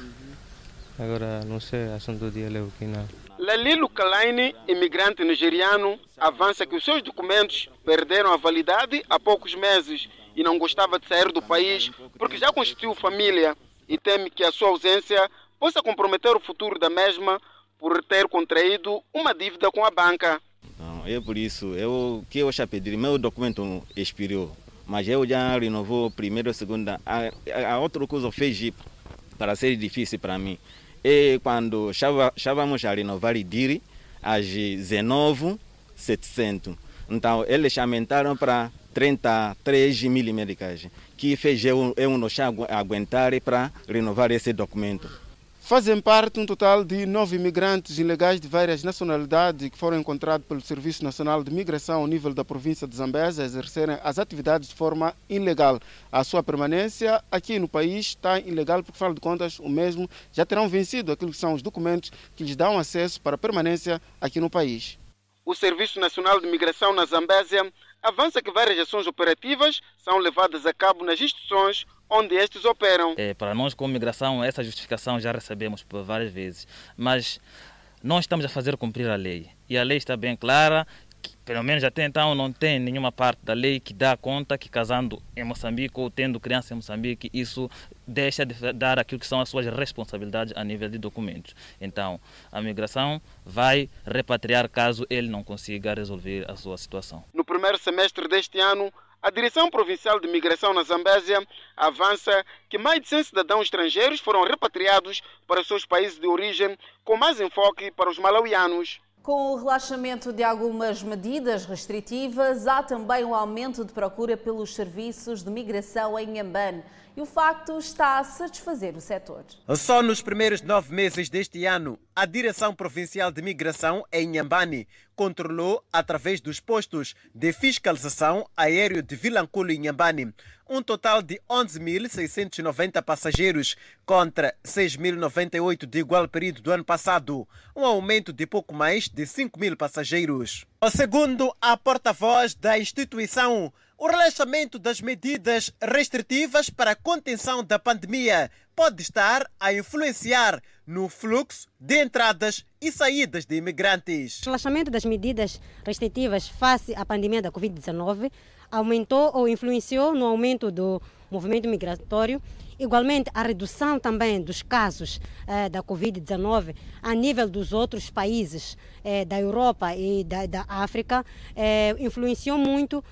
Agora, não sei, assunto de ele o que não. Lalilo Kalaini, imigrante nigeriano, avança que os seus documentos perderam a validade há poucos meses e não gostava de sair do país porque já constituiu família e teme que a sua ausência possa comprometer o futuro da mesma por ter contraído uma dívida com a banca. Não, é por isso, eu que eu já pedi, meu documento expirou, mas eu já renovou primeiro, segunda, a, a outra coisa fez para ser difícil para mim. E quando estávamos a renovar o DIRI, às 19,700. Então, eles aumentaram para 33 mil médicas, que fez eu, eu não aguentar para renovar esse documento. Fazem parte um total de nove imigrantes ilegais de várias nacionalidades que foram encontrados pelo Serviço Nacional de Migração ao nível da província de Zambésia a exercerem as atividades de forma ilegal. A sua permanência aqui no país está ilegal porque, afinal de contas, o mesmo já terão vencido aquilo que são os documentos que lhes dão acesso para permanência aqui no país. O Serviço Nacional de Migração na Zambésia avança que várias ações operativas são levadas a cabo nas instituições onde estes operam. É, para nós, como migração, essa justificação já recebemos por várias vezes, mas nós estamos a fazer cumprir a lei e a lei está bem clara. Pelo menos até então não tem nenhuma parte da lei que dá conta que casando em Moçambique ou tendo criança em Moçambique, isso deixa de dar aquilo que são as suas responsabilidades a nível de documentos. Então, a migração vai repatriar caso ele não consiga resolver a sua situação. No primeiro semestre deste ano, a Direção Provincial de Migração na Zambésia avança que mais de 100 cidadãos estrangeiros foram repatriados para seus países de origem, com mais enfoque para os malauianos. Com o relaxamento de algumas medidas restritivas, há também um aumento de procura pelos serviços de migração em Ambane e o facto está a satisfazer o setor. Só nos primeiros nove meses deste ano, a Direção Provincial de Migração em Nhambane controlou, através dos postos de fiscalização aéreo de Vilanculo e Nhambane, um total de 11.690 passageiros contra 6.098 de igual período do ano passado, um aumento de pouco mais de 5 mil passageiros. Segundo a porta-voz da instituição, o relaxamento das medidas restritivas para a contenção da pandemia pode estar a influenciar no fluxo de entradas e saídas de imigrantes. O relaxamento das medidas restritivas face à pandemia da Covid-19 aumentou ou influenciou no aumento do movimento migratório Igualmente, a redução também dos casos eh, da Covid-19 a nível dos outros países eh, da Europa e da, da África eh, influenciou muito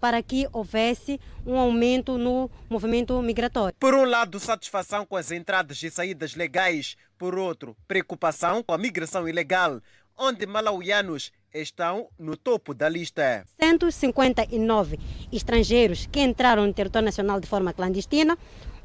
para que houvesse um aumento no movimento migratório. Por um lado, satisfação com as entradas e saídas legais, por outro, preocupação com a migração ilegal, onde malauianos estão no topo da lista. 159 estrangeiros que entraram no território nacional de forma clandestina,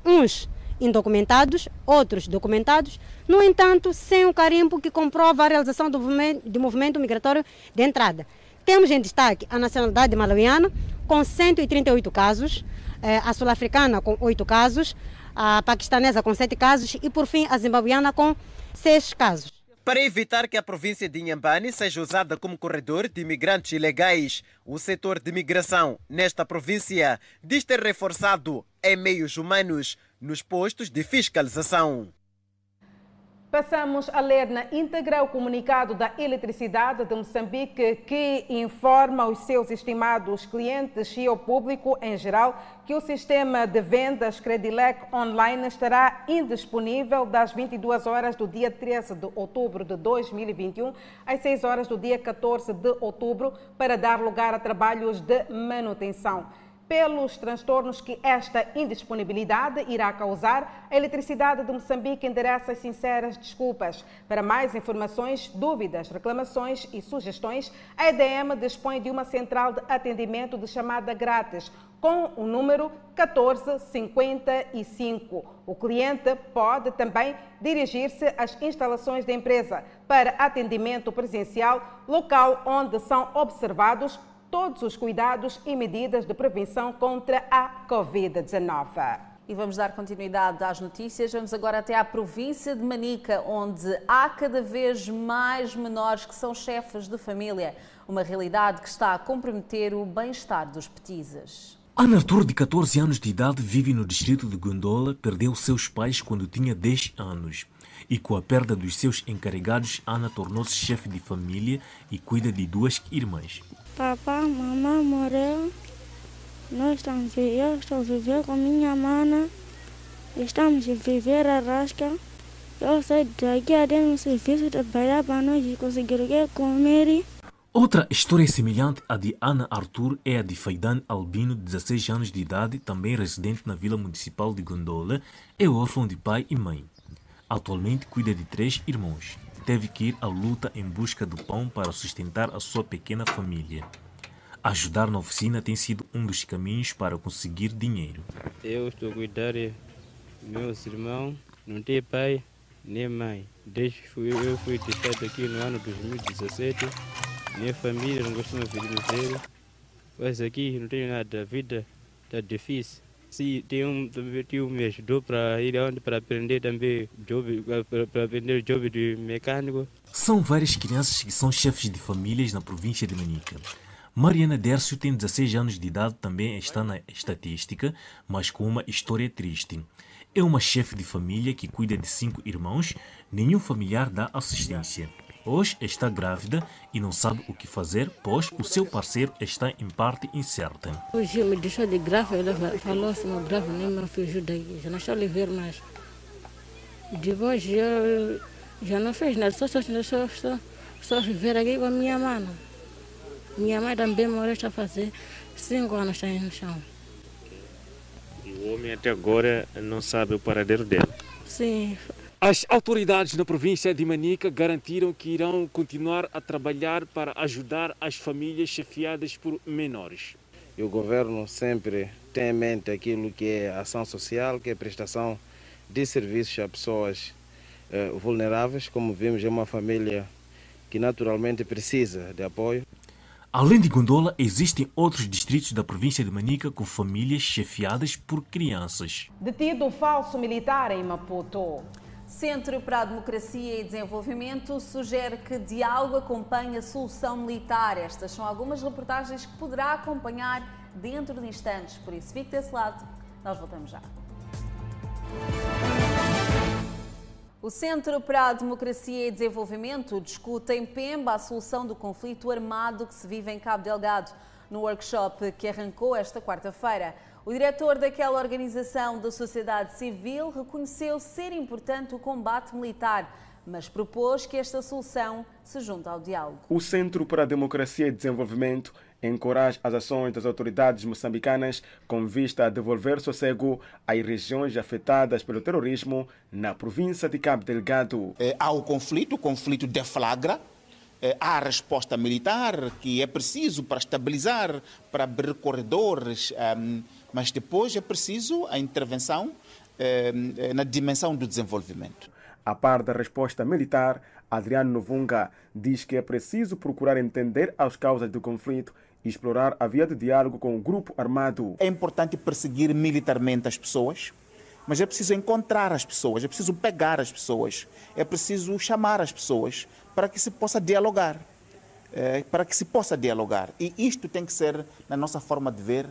uns indocumentados, outros documentados, no entanto, sem o carimbo que comprova a realização do movimento, movimento migratório de entrada. Temos em destaque a nacionalidade malawiana, com 138 casos, eh, a sul-africana, com 8 casos, a paquistanesa com sete casos e, por fim, a zimbabuiana com seis casos. Para evitar que a província de Inhambane seja usada como corredor de imigrantes ilegais, o setor de migração nesta província diz ter reforçado em meios humanos nos postos de fiscalização. Passamos a ler na íntegra o comunicado da Eletricidade de Moçambique que informa os seus estimados clientes e ao público em geral que o sistema de vendas Credilec Online estará indisponível das 22 horas do dia 13 de outubro de 2021 às 6 horas do dia 14 de outubro para dar lugar a trabalhos de manutenção pelos transtornos que esta indisponibilidade irá causar, a Eletricidade de Moçambique endereça as sinceras desculpas. Para mais informações, dúvidas, reclamações e sugestões, a EDM dispõe de uma central de atendimento de chamada grátis com o número 1455. O cliente pode também dirigir-se às instalações da empresa para atendimento presencial, local onde são observados todos os cuidados e medidas de prevenção contra a Covid-19. E vamos dar continuidade às notícias. Vamos agora até à província de Manica, onde há cada vez mais menores que são chefes de família. Uma realidade que está a comprometer o bem-estar dos petizes. Ana Arthur, de 14 anos de idade, vive no distrito de Gondola, perdeu seus pais quando tinha 10 anos. E com a perda dos seus encarregados, Ana tornou-se chefe de família e cuida de duas irmãs. Papá, mamãe morreu. Nós estamos, eu estou a viver com minha mana. Estamos a viver a rasca. Eu saio daqui a dentro no serviço trabalhar para nós conseguir o que comer. Outra história semelhante à de Ana Arthur é a de Faidan Albino, de 16 anos de idade, também residente na Vila Municipal de Gondola, é órfão de pai e mãe. Atualmente cuida de três irmãos teve que ir à luta em busca do pão para sustentar a sua pequena família. Ajudar na oficina tem sido um dos caminhos para conseguir dinheiro. Eu estou a cuidar de meus irmãos, não tenho pai nem mãe. Desde que eu fui deixado aqui no ano 2017, minha família não costuma vir me ver. Mas aqui não tenho nada, a vida está difícil. Sim, tem um tio me ajudou para ir onde para aprender também job, para aprender job de mecânico. São várias crianças que são chefes de famílias na província de Manica. Mariana Dércio tem 16 anos de idade, também está na estatística, mas com uma história triste. É uma chefe de família que cuida de cinco irmãos, nenhum familiar dá assistência. Hoje está grávida e não sabe o que fazer, pois o seu parceiro está em parte incerta. Hoje me deixou de grávida, ela falou assim, meu grávida, nem meu filho daí, já não estou a lhe ver mais. Depois eu já não fez nada, só, só, só, só, só viver aqui com a minha mãe. Minha mãe também morreu, está a fazer cinco anos está aí no chão. E o homem até agora não sabe o paradeiro dele? Sim, as autoridades na província de Manica garantiram que irão continuar a trabalhar para ajudar as famílias chefiadas por menores. E o governo sempre tem em mente aquilo que é ação social, que é prestação de serviços a pessoas eh, vulneráveis. Como vimos, é uma família que naturalmente precisa de apoio. Além de Gondola, existem outros distritos da província de Manica com famílias chefiadas por crianças. Detido falso militar em Maputo. Centro para a Democracia e Desenvolvimento sugere que diálogo acompanhe a solução militar. Estas são algumas reportagens que poderá acompanhar dentro de instantes. Por isso, fique desse lado. Nós voltamos já. O Centro para a Democracia e Desenvolvimento discute em Pemba a solução do conflito armado que se vive em Cabo Delgado. No workshop que arrancou esta quarta-feira, o diretor daquela organização da sociedade civil reconheceu ser importante o combate militar, mas propôs que esta solução se junte ao diálogo. O Centro para a Democracia e Desenvolvimento encoraja as ações das autoridades moçambicanas com vista a devolver sossego às regiões afetadas pelo terrorismo na província de Cabo Delgado. É, há o conflito, o conflito deflagra, é, há a resposta militar que é preciso para estabilizar, para abrir corredores. Um, mas depois é preciso a intervenção eh, eh, na dimensão do desenvolvimento. A par da resposta militar, Adriano Novunga diz que é preciso procurar entender as causas do conflito e explorar a via de diálogo com o grupo armado. É importante perseguir militarmente as pessoas, Mas é preciso encontrar as pessoas, é preciso pegar as pessoas, é preciso chamar as pessoas para que se possa dialogar. É, para que se possa dialogar. E isto tem que ser, na nossa forma de ver,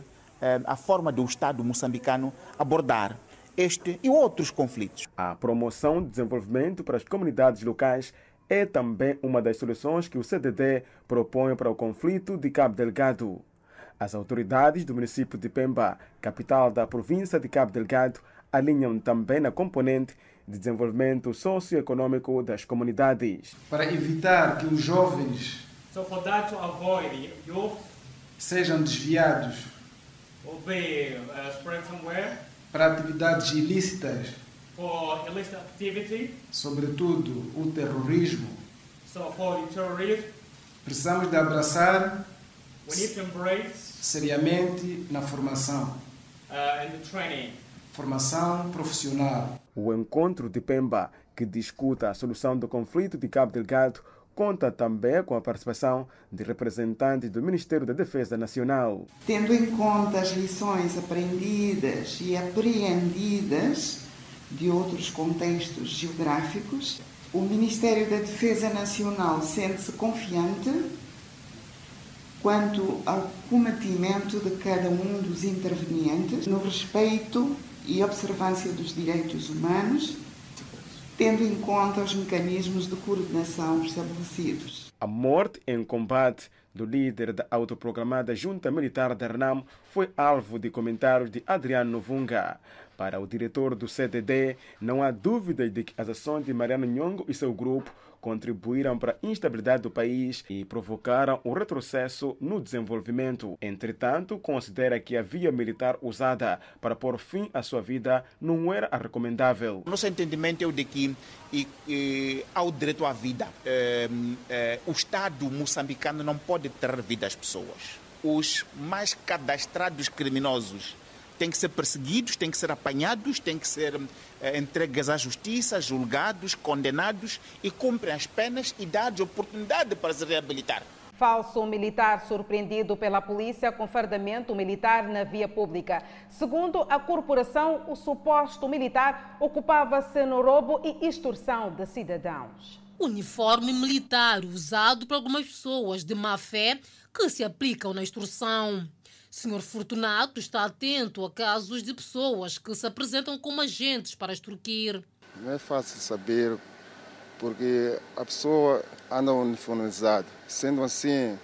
a forma do Estado moçambicano abordar este e outros conflitos. A promoção de desenvolvimento para as comunidades locais é também uma das soluções que o CDD propõe para o conflito de Cabo Delgado. As autoridades do município de Pemba, capital da província de Cabo Delgado, alinham também na componente de desenvolvimento socioeconômico das comunidades. Para evitar que os jovens sejam desviados be uh, spread somewhere para atividades ilícitas, for illicit activity, sobretudo o terrorismo, so for the terrorism, precisamos de abraçar we need to embrace seriamente na formação, uh, and the training. formação profissional. O encontro de Pemba, que discuta a solução do conflito de Cabo Delgado, conta também com a participação de representantes do Ministério da Defesa Nacional. Tendo em conta as lições aprendidas e apreendidas de outros contextos geográficos, o Ministério da Defesa Nacional sente-se confiante quanto ao cometimento de cada um dos intervenientes no respeito e observância dos direitos humanos, tendo em conta os mecanismos de coordenação estabelecidos. A morte em combate do líder da autoproclamada Junta Militar da RNAM foi alvo de comentários de Adriano Novunga. Para o diretor do CDD, não há dúvida de que as ações de Mariano Nhongo e seu grupo contribuíram para a instabilidade do país e provocaram um retrocesso no desenvolvimento. Entretanto, considera que a via militar usada para pôr fim à sua vida não era a recomendável. Nosso entendimento é o de que e, e, ao direito à vida, eh, eh, o Estado moçambicano não pode ter vida às pessoas. Os mais cadastrados criminosos têm que ser perseguidos, têm que ser apanhados, têm que ser eh, entregues à justiça, julgados, condenados e cumprem as penas e dados oportunidade para se reabilitar. Falso militar surpreendido pela polícia com fardamento militar na via pública. Segundo a corporação, o suposto militar ocupava-se no roubo e extorsão de cidadãos. Uniforme militar usado por algumas pessoas de má fé que se aplicam na extorsão. Senhor Fortunato está atento a casos de pessoas que se apresentam como agentes para extorquir. Não é fácil saber, porque a pessoa anda uniformizada. Sendo assim,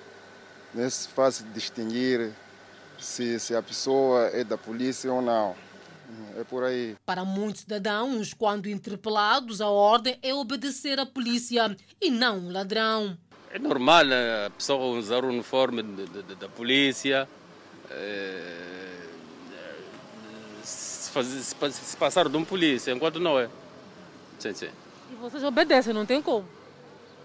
não é fácil distinguir se, se a pessoa é da polícia ou não. É por aí. Para muitos cidadãos, quando interpelados, a ordem é obedecer à polícia e não um ladrão. É normal a pessoa usar o uniforme da polícia, se, fazer, se, passar de um polícia, enquanto não é. Sim, sim. E vocês obedecem, não tem como?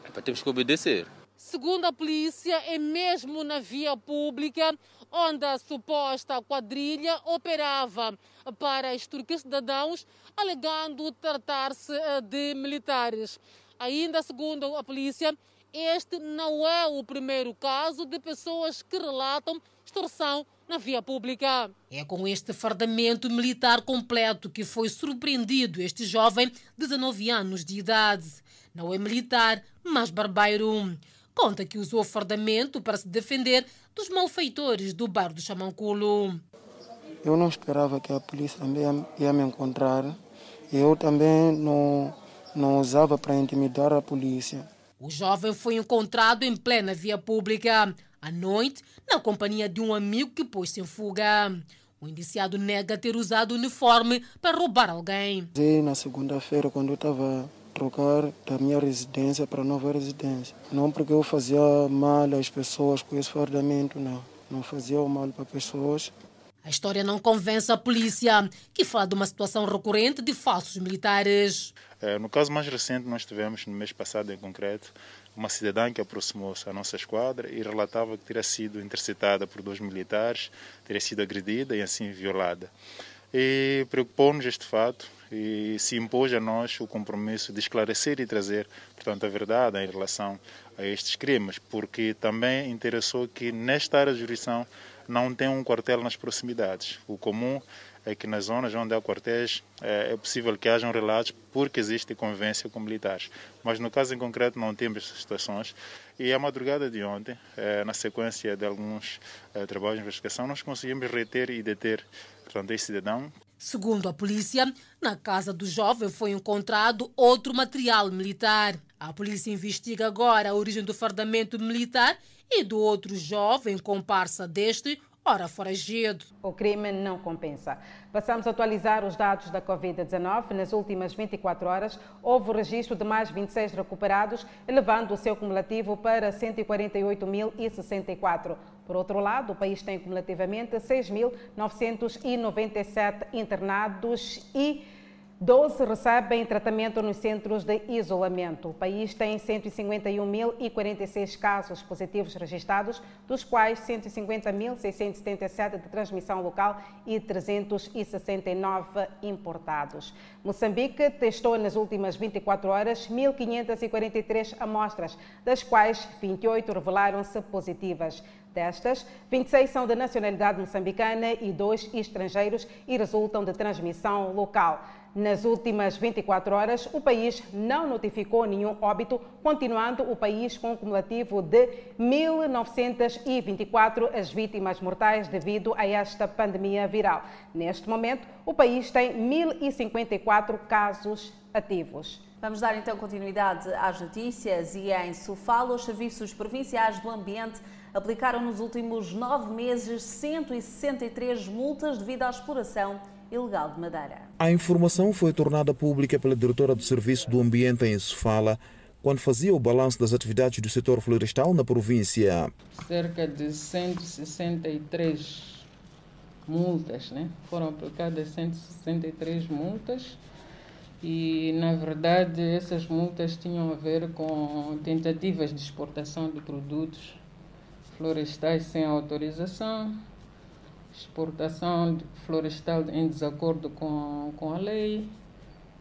É, temos que obedecer. Segundo a polícia, é mesmo na via pública onde a suposta quadrilha operava para extorquir cidadãos, alegando tratar-se eh, de militares. Ainda segundo a polícia, este não é o primeiro caso de pessoas que relatam extorsão na via pública. É com este fardamento militar completo que foi surpreendido este jovem de 19 anos de idade. Não é militar, mas barbeiro. Conta que usou fardamento para se defender dos malfeitores do bar do Chamanculo. Eu não esperava que a polícia também ia me encontrar. Eu também não, não usava para intimidar a polícia. O jovem foi encontrado em plena via pública, à noite, na companhia de um amigo que pôs-se em fuga. O indiciado nega ter usado o uniforme para roubar alguém. Na segunda-feira, quando eu estava a trocar da minha residência para a nova residência. Não porque eu fazia mal às pessoas com esse fardamento, não. Não fazia mal para pessoas. A história não convence a polícia, que fala de uma situação recorrente de falsos militares. No caso mais recente, nós tivemos, no mês passado em concreto, uma cidadã que aproximou-se à nossa esquadra e relatava que teria sido interceptada por dois militares, teria sido agredida e assim violada. E preocupou-nos este fato e se impôs a nós o compromisso de esclarecer e trazer, portanto, a verdade em relação a estes crimes, porque também interessou que nesta área de jurisdição não tem um quartel nas proximidades. O comum que nas zonas onde há quartéis é, possível que hajam relatos porque existe convivência com militares. Mas no caso em concreto não temos essas situações. E a madrugada de ontem, é, na sequência de alguns é, trabalhos de investigação, nós conseguimos reter e deter portanto, esse cidadão. Segundo a polícia, na casa do jovem foi encontrado outro material militar. A polícia investiga agora a origem do fardamento militar e do outro jovem comparsa deste, ora foragido. O crime não compensa. Passamos a atualizar os dados da Covid-19. Nas últimas 24 horas, houve o registro de mais 26 recuperados, elevando o seu cumulativo para 148.064. Por outro lado, o país tem cumulativamente 6.997 internados e 12 recebem tratamento nos centros de isolamento. O país tem 151.046 casos positivos registrados, dos quais 150.677 de transmissão local e 369 importados. Moçambique testou nas últimas 24 horas 1.543 amostras, das quais 28 revelaram-se positivas. Destas, 26 são de nacionalidade moçambicana e dois estrangeiros e resultam de transmissão local. Nas últimas 24 horas, o país não notificou nenhum óbito, continuando o país com um cumulativo de 1.924 as vítimas mortais devido a esta pandemia viral. Neste momento, o país tem 1.054 casos ativos. Vamos dar então continuidade às notícias e em Sofala, os serviços provinciais do ambiente aplicaram nos últimos nove meses 163 multas devido à exploração ilegal de madeira. A informação foi tornada pública pela diretora do Serviço do Ambiente em Sofala quando fazia o balanço das atividades do setor florestal na província. Cerca de 163 multas, né? Foram aplicadas 163 multas e, na verdade, essas multas tinham a ver com tentativas de exportação de produtos florestais sem autorização, exportação florestal em desacordo com, com a lei,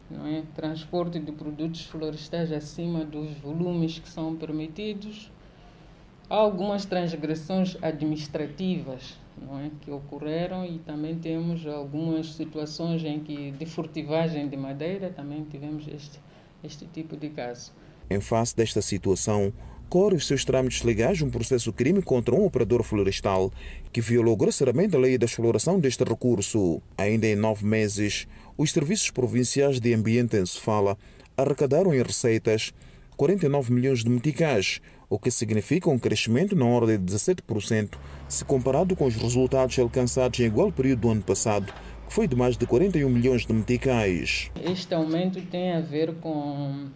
não é? transporte de produtos florestais acima dos volumes que são permitidos. Há algumas transgressões administrativas não é? que ocorreram e também temos algumas situações em que de furtivagem de madeira também tivemos este, este tipo de caso. Em face desta situação, corre os seus trâmites legais um processo crime contra um operador florestal que violou grosseiramente a lei da exploração deste recurso. Ainda em nove meses, os serviços provinciais de ambiente em Sofala arrecadaram em receitas 49 milhões de meticais, o que significa um crescimento na ordem de 17% se comparado com os resultados alcançados em igual período do ano passado, que foi de mais de 41 milhões de meticais. Este aumento tem a ver com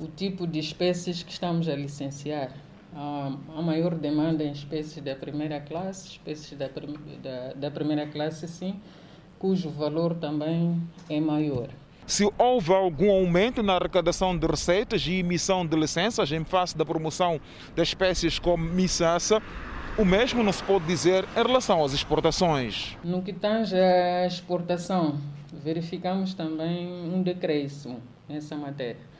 o tipo de espécies que estamos a licenciar. Há, a maior demanda em espécies da primeira classe, espécies da, da, da primeira classe, sim, cujo valor também é maior. Se houve algum aumento na arrecadação de receitas e emissão de licenças em face da promoção de espécies como missaça, o mesmo não se pode dizer em relação às exportações. No que tange à exportação, verificamos também um decréscimo nessa matéria.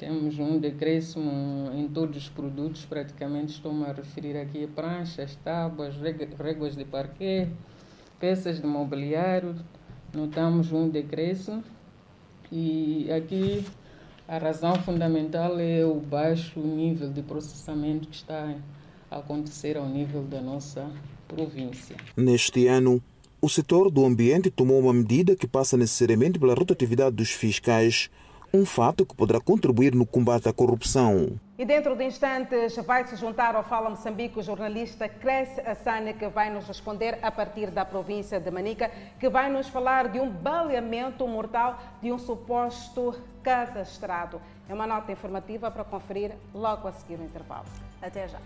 Temos um decréscimo em todos os produtos, praticamente estou-me a referir aqui a pranchas, tábuas, réguas de parquet, peças de mobiliário. Notamos um decréscimo e aqui a razão fundamental é o baixo nível de processamento que está a acontecer ao nível da nossa província. Neste ano, o setor do ambiente tomou uma medida que passa necessariamente pela rotatividade dos fiscais um fato que poderá contribuir no combate à corrupção. E dentro de instantes vai se juntar ao Fala Moçambique o jornalista Cresce Assane, que vai nos responder a partir da província de Manica, que vai nos falar de um baleamento mortal de um suposto cadastrado. É uma nota informativa para conferir logo a seguir o intervalo. Até já.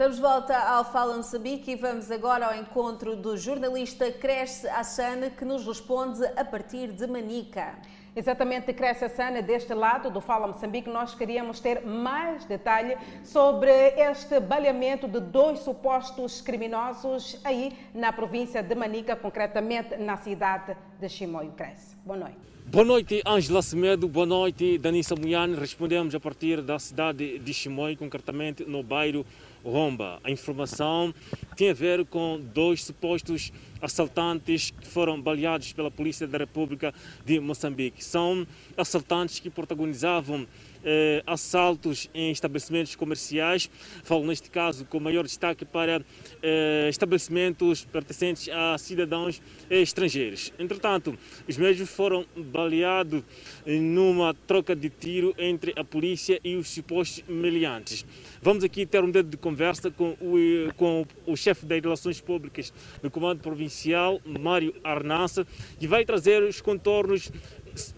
Estamos de volta ao Fala Moçambique e vamos agora ao encontro do jornalista Cresce Assane, que nos responde a partir de Manica. Exatamente, Cresce Sana, deste lado do Fala Moçambique, nós queríamos ter mais detalhe sobre este baleamento de dois supostos criminosos aí na província de Manica, concretamente na cidade de Chimoio. Cresce. Boa noite. Boa noite, Ângela Semedo. Boa noite, Danissa Munhane. Respondemos a partir da cidade de Chimoio, concretamente no bairro Romba. A informação tem a ver com dois supostos assaltantes que foram baleados pela Polícia da República de Moçambique. São assaltantes que protagonizavam eh, assaltos em estabelecimentos comerciais. Falo neste caso com maior destaque para eh, estabelecimentos pertencentes a cidadãos estrangeiros. Entretanto, os mesmos foram baleados numa troca de tiro entre a polícia e os supostos meliantes. Vamos aqui ter um dedo de conversa com o, com o chefe das Relações Públicas do Comando Provincial, Mário Arnassa, que vai trazer os contornos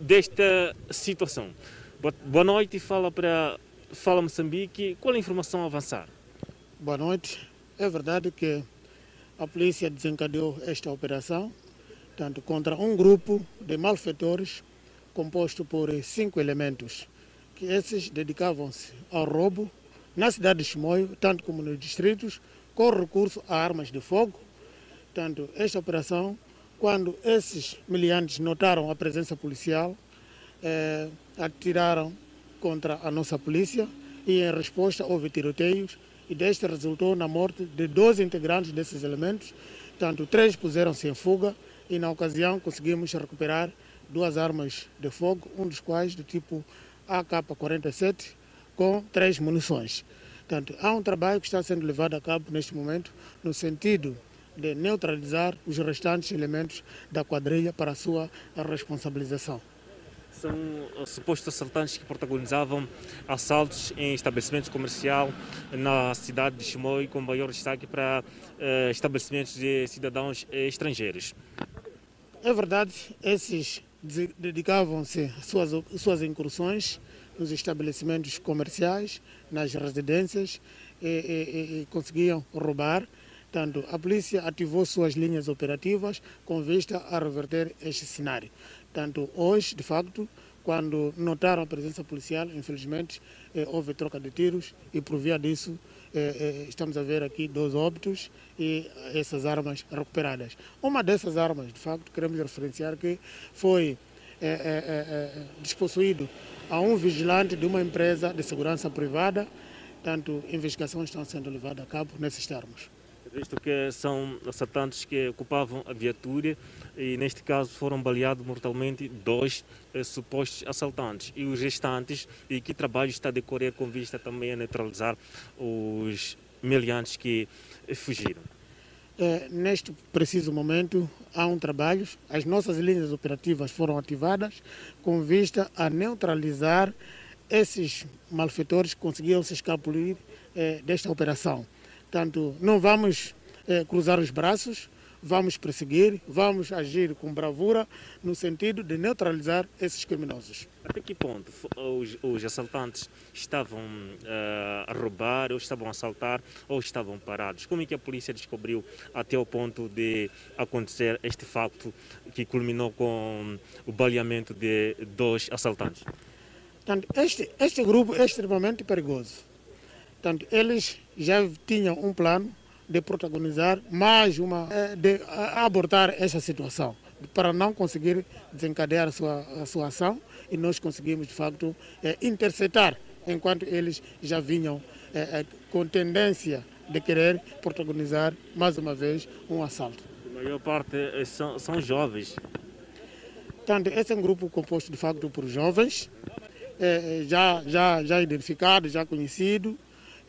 desta situação. Boa noite, fala para Fala Moçambique. Qual a informação a avançar? Boa noite. É verdade que a polícia desencadeou esta operação, tanto contra um grupo de malfeitores composto por cinco elementos, que esses dedicavam-se ao roubo na cidade de Chimoio, tanto como nos distritos, com recurso a armas de fogo. Tanto esta operação, quando esses miliantes notaram a presença policial, eh, atiraram contra a nossa polícia e em resposta houve tiroteios e deste resultou na morte de 12 integrantes desses elementos, tanto três puseram-se em fuga e na ocasião conseguimos recuperar duas armas de fogo, um dos quais do tipo AK-47 com três munições. Portanto, há um trabalho que está sendo levado a cabo neste momento no sentido de neutralizar os restantes elementos da quadrilha para a sua responsabilização. São supostos assaltantes que protagonizavam assaltos em estabelecimentos comerciais na cidade de Chimoio, com maior destaque para uh, estabelecimentos de cidadãos estrangeiros. É verdade, esses dedicavam-se às suas, suas incursões nos estabelecimentos comerciais, nas residências e, e, e conseguiam roubar. Portanto, a polícia ativou suas linhas operativas com vista a reverter este cenário. Tanto hoje, de facto, quando notaram a presença policial, infelizmente, eh, houve troca de tiros e por via disso eh, eh, estamos a ver aqui dois óbitos e essas armas recuperadas. Uma dessas armas, de facto, queremos referenciar que foi despossuído a um vigilante de uma empresa de segurança privada. Tanto investigações estão sendo levadas a cabo nesses termos. Visto que são assaltantes que ocupavam a viatura e neste caso foram baleados mortalmente dois eh, supostos assaltantes e os restantes e que trabalho está a decorrer com vista também a neutralizar os meliantes que fugiram. É, neste preciso momento há um trabalho, as nossas linhas operativas foram ativadas com vista a neutralizar esses malfeitores que conseguiram se escapulir é, desta operação. Portanto, não vamos é, cruzar os braços, vamos perseguir, vamos agir com bravura no sentido de neutralizar esses criminosos. Até que ponto os, os assaltantes estavam uh, a roubar, ou estavam a assaltar, ou estavam parados? Como é que a polícia descobriu até o ponto de acontecer este facto que culminou com o baleamento de dois assaltantes? Portanto, este, este grupo é extremamente perigoso. Portanto, eles já tinham um plano de protagonizar mais uma, eh, de abortar essa situação, para não conseguir desencadear a sua, a sua ação e nós conseguimos, de facto, é, interceptar, enquanto eles já vinham com tendência de querer protagonizar mais uma vez um assalto. A maior parte são, são jovens. Portanto, esse é um grupo composto, de facto, por jovens, já, já, já identificado, já conhecido,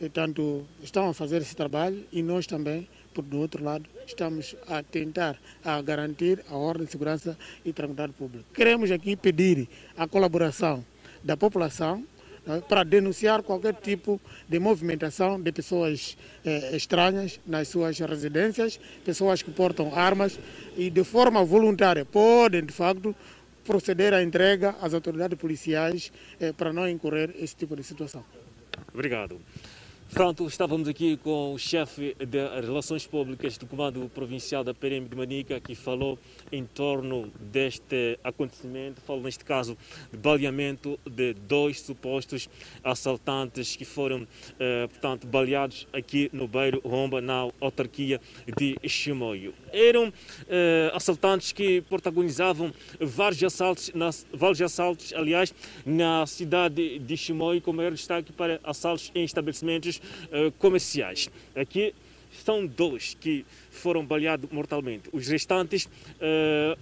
Portanto, estão a fazer esse trabalho e nós também, por do outro lado, estamos a tentar a garantir a ordem, segurança e tranquilidade pública. Queremos aqui pedir a colaboração da população né, para denunciar qualquer tipo de movimentação de pessoas eh, estranhas nas suas residências, pessoas que portam armas e de forma voluntária podem, de facto, proceder à entrega às autoridades policiais eh, para não incorrer esse tipo de situação. Obrigado. Pronto, estávamos aqui com o chefe de Relações Públicas do Comando Provincial da PM de Manica, que falou em torno deste acontecimento, falou neste caso de baleamento de dois supostos assaltantes que foram, eh, portanto, baleados aqui no Beiro Romba, na autarquia de Chimoio. Eram eh, assaltantes que protagonizavam vários assaltos, nas, vários assaltos, aliás, na cidade de Chimoio, com maior destaque para assaltos em estabelecimentos uh, comerciais. Aqui são dois que foram baleados mortalmente. Os restantes uh,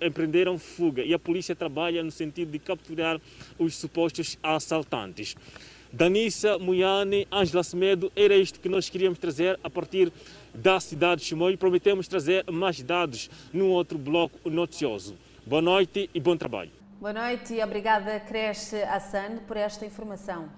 empreenderam fuga e a polícia trabalha no sentido de capturar os supostos assaltantes. Danissa, Muyane, Ângela Semedo, era isto que nós queríamos trazer a partir da cidade de Chimoio. Prometemos trazer mais dados num outro bloco noticioso. Boa noite e bom trabalho. Boa noite e obrigada, Creche Hassan, por esta informação.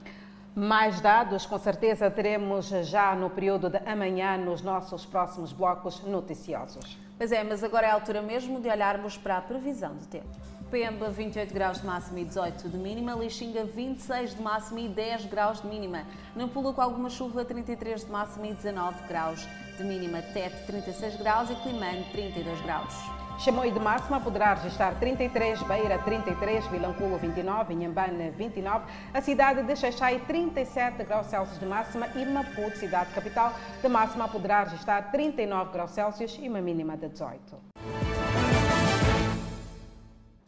Mais dados, com certeza, teremos já no período de amanhã nos nossos próximos blocos noticiosos. Pois é, mas agora é a altura mesmo de olharmos para a previsão de tempo. Pemba, 28 graus de máxima e 18 de mínima. Lixinga, 26 de máxima e 10 graus de mínima. Nampula, com alguma chuva, 33 de máxima e 19 graus de mínima. Tete, 36 graus e Climane, 32 graus. Chamoio de máxima poderá registrar 33, Beira 33, Vilanculo 29, Inhambane 29, a cidade de Xaixai 37 graus Celsius de máxima e Maputo, cidade capital, de máxima poderá registrar 39 graus Celsius e uma mínima de 18.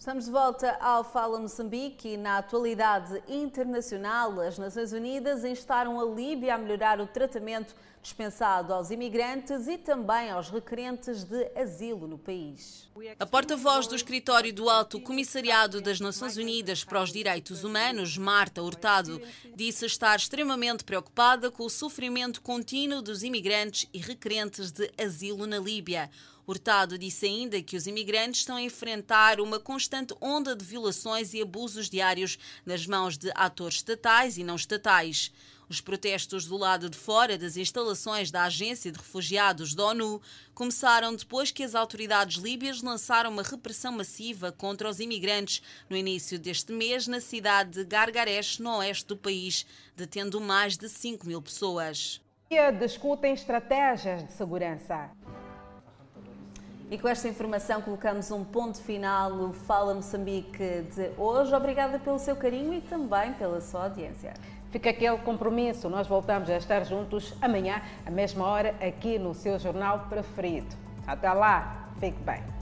Estamos de volta ao Fala Moçambique na atualidade internacional, as Nações Unidas instaram a Líbia a melhorar o tratamento dispensado aos imigrantes e também aos requerentes de asilo no país. A porta-voz do escritório do Alto Comissariado das Nações Unidas para os Direitos Humanos, Marta Hurtado, disse estar extremamente preocupada com o sofrimento contínuo dos imigrantes e requerentes de asilo na Líbia. Hurtado disse ainda que os imigrantes estão a enfrentar uma constante onda de violações e abusos diários nas mãos de atores estatais e não estatais. Os protestos do lado de fora das instalações da Agência de Refugiados da ONU começaram depois que as autoridades líbias lançaram uma repressão massiva contra os imigrantes no início deste mês na cidade de Gargaresh, no oeste do país, detendo mais de 5 mil pessoas. Discutem estratégias de segurança. E com esta informação colocamos um ponto final no Fala Moçambique de hoje. Obrigada pelo seu carinho e também pela sua audiência. Fica aquele compromisso. Nós voltamos a estar juntos amanhã, à mesma hora, aqui no seu jornal preferido. Até lá, fique bem.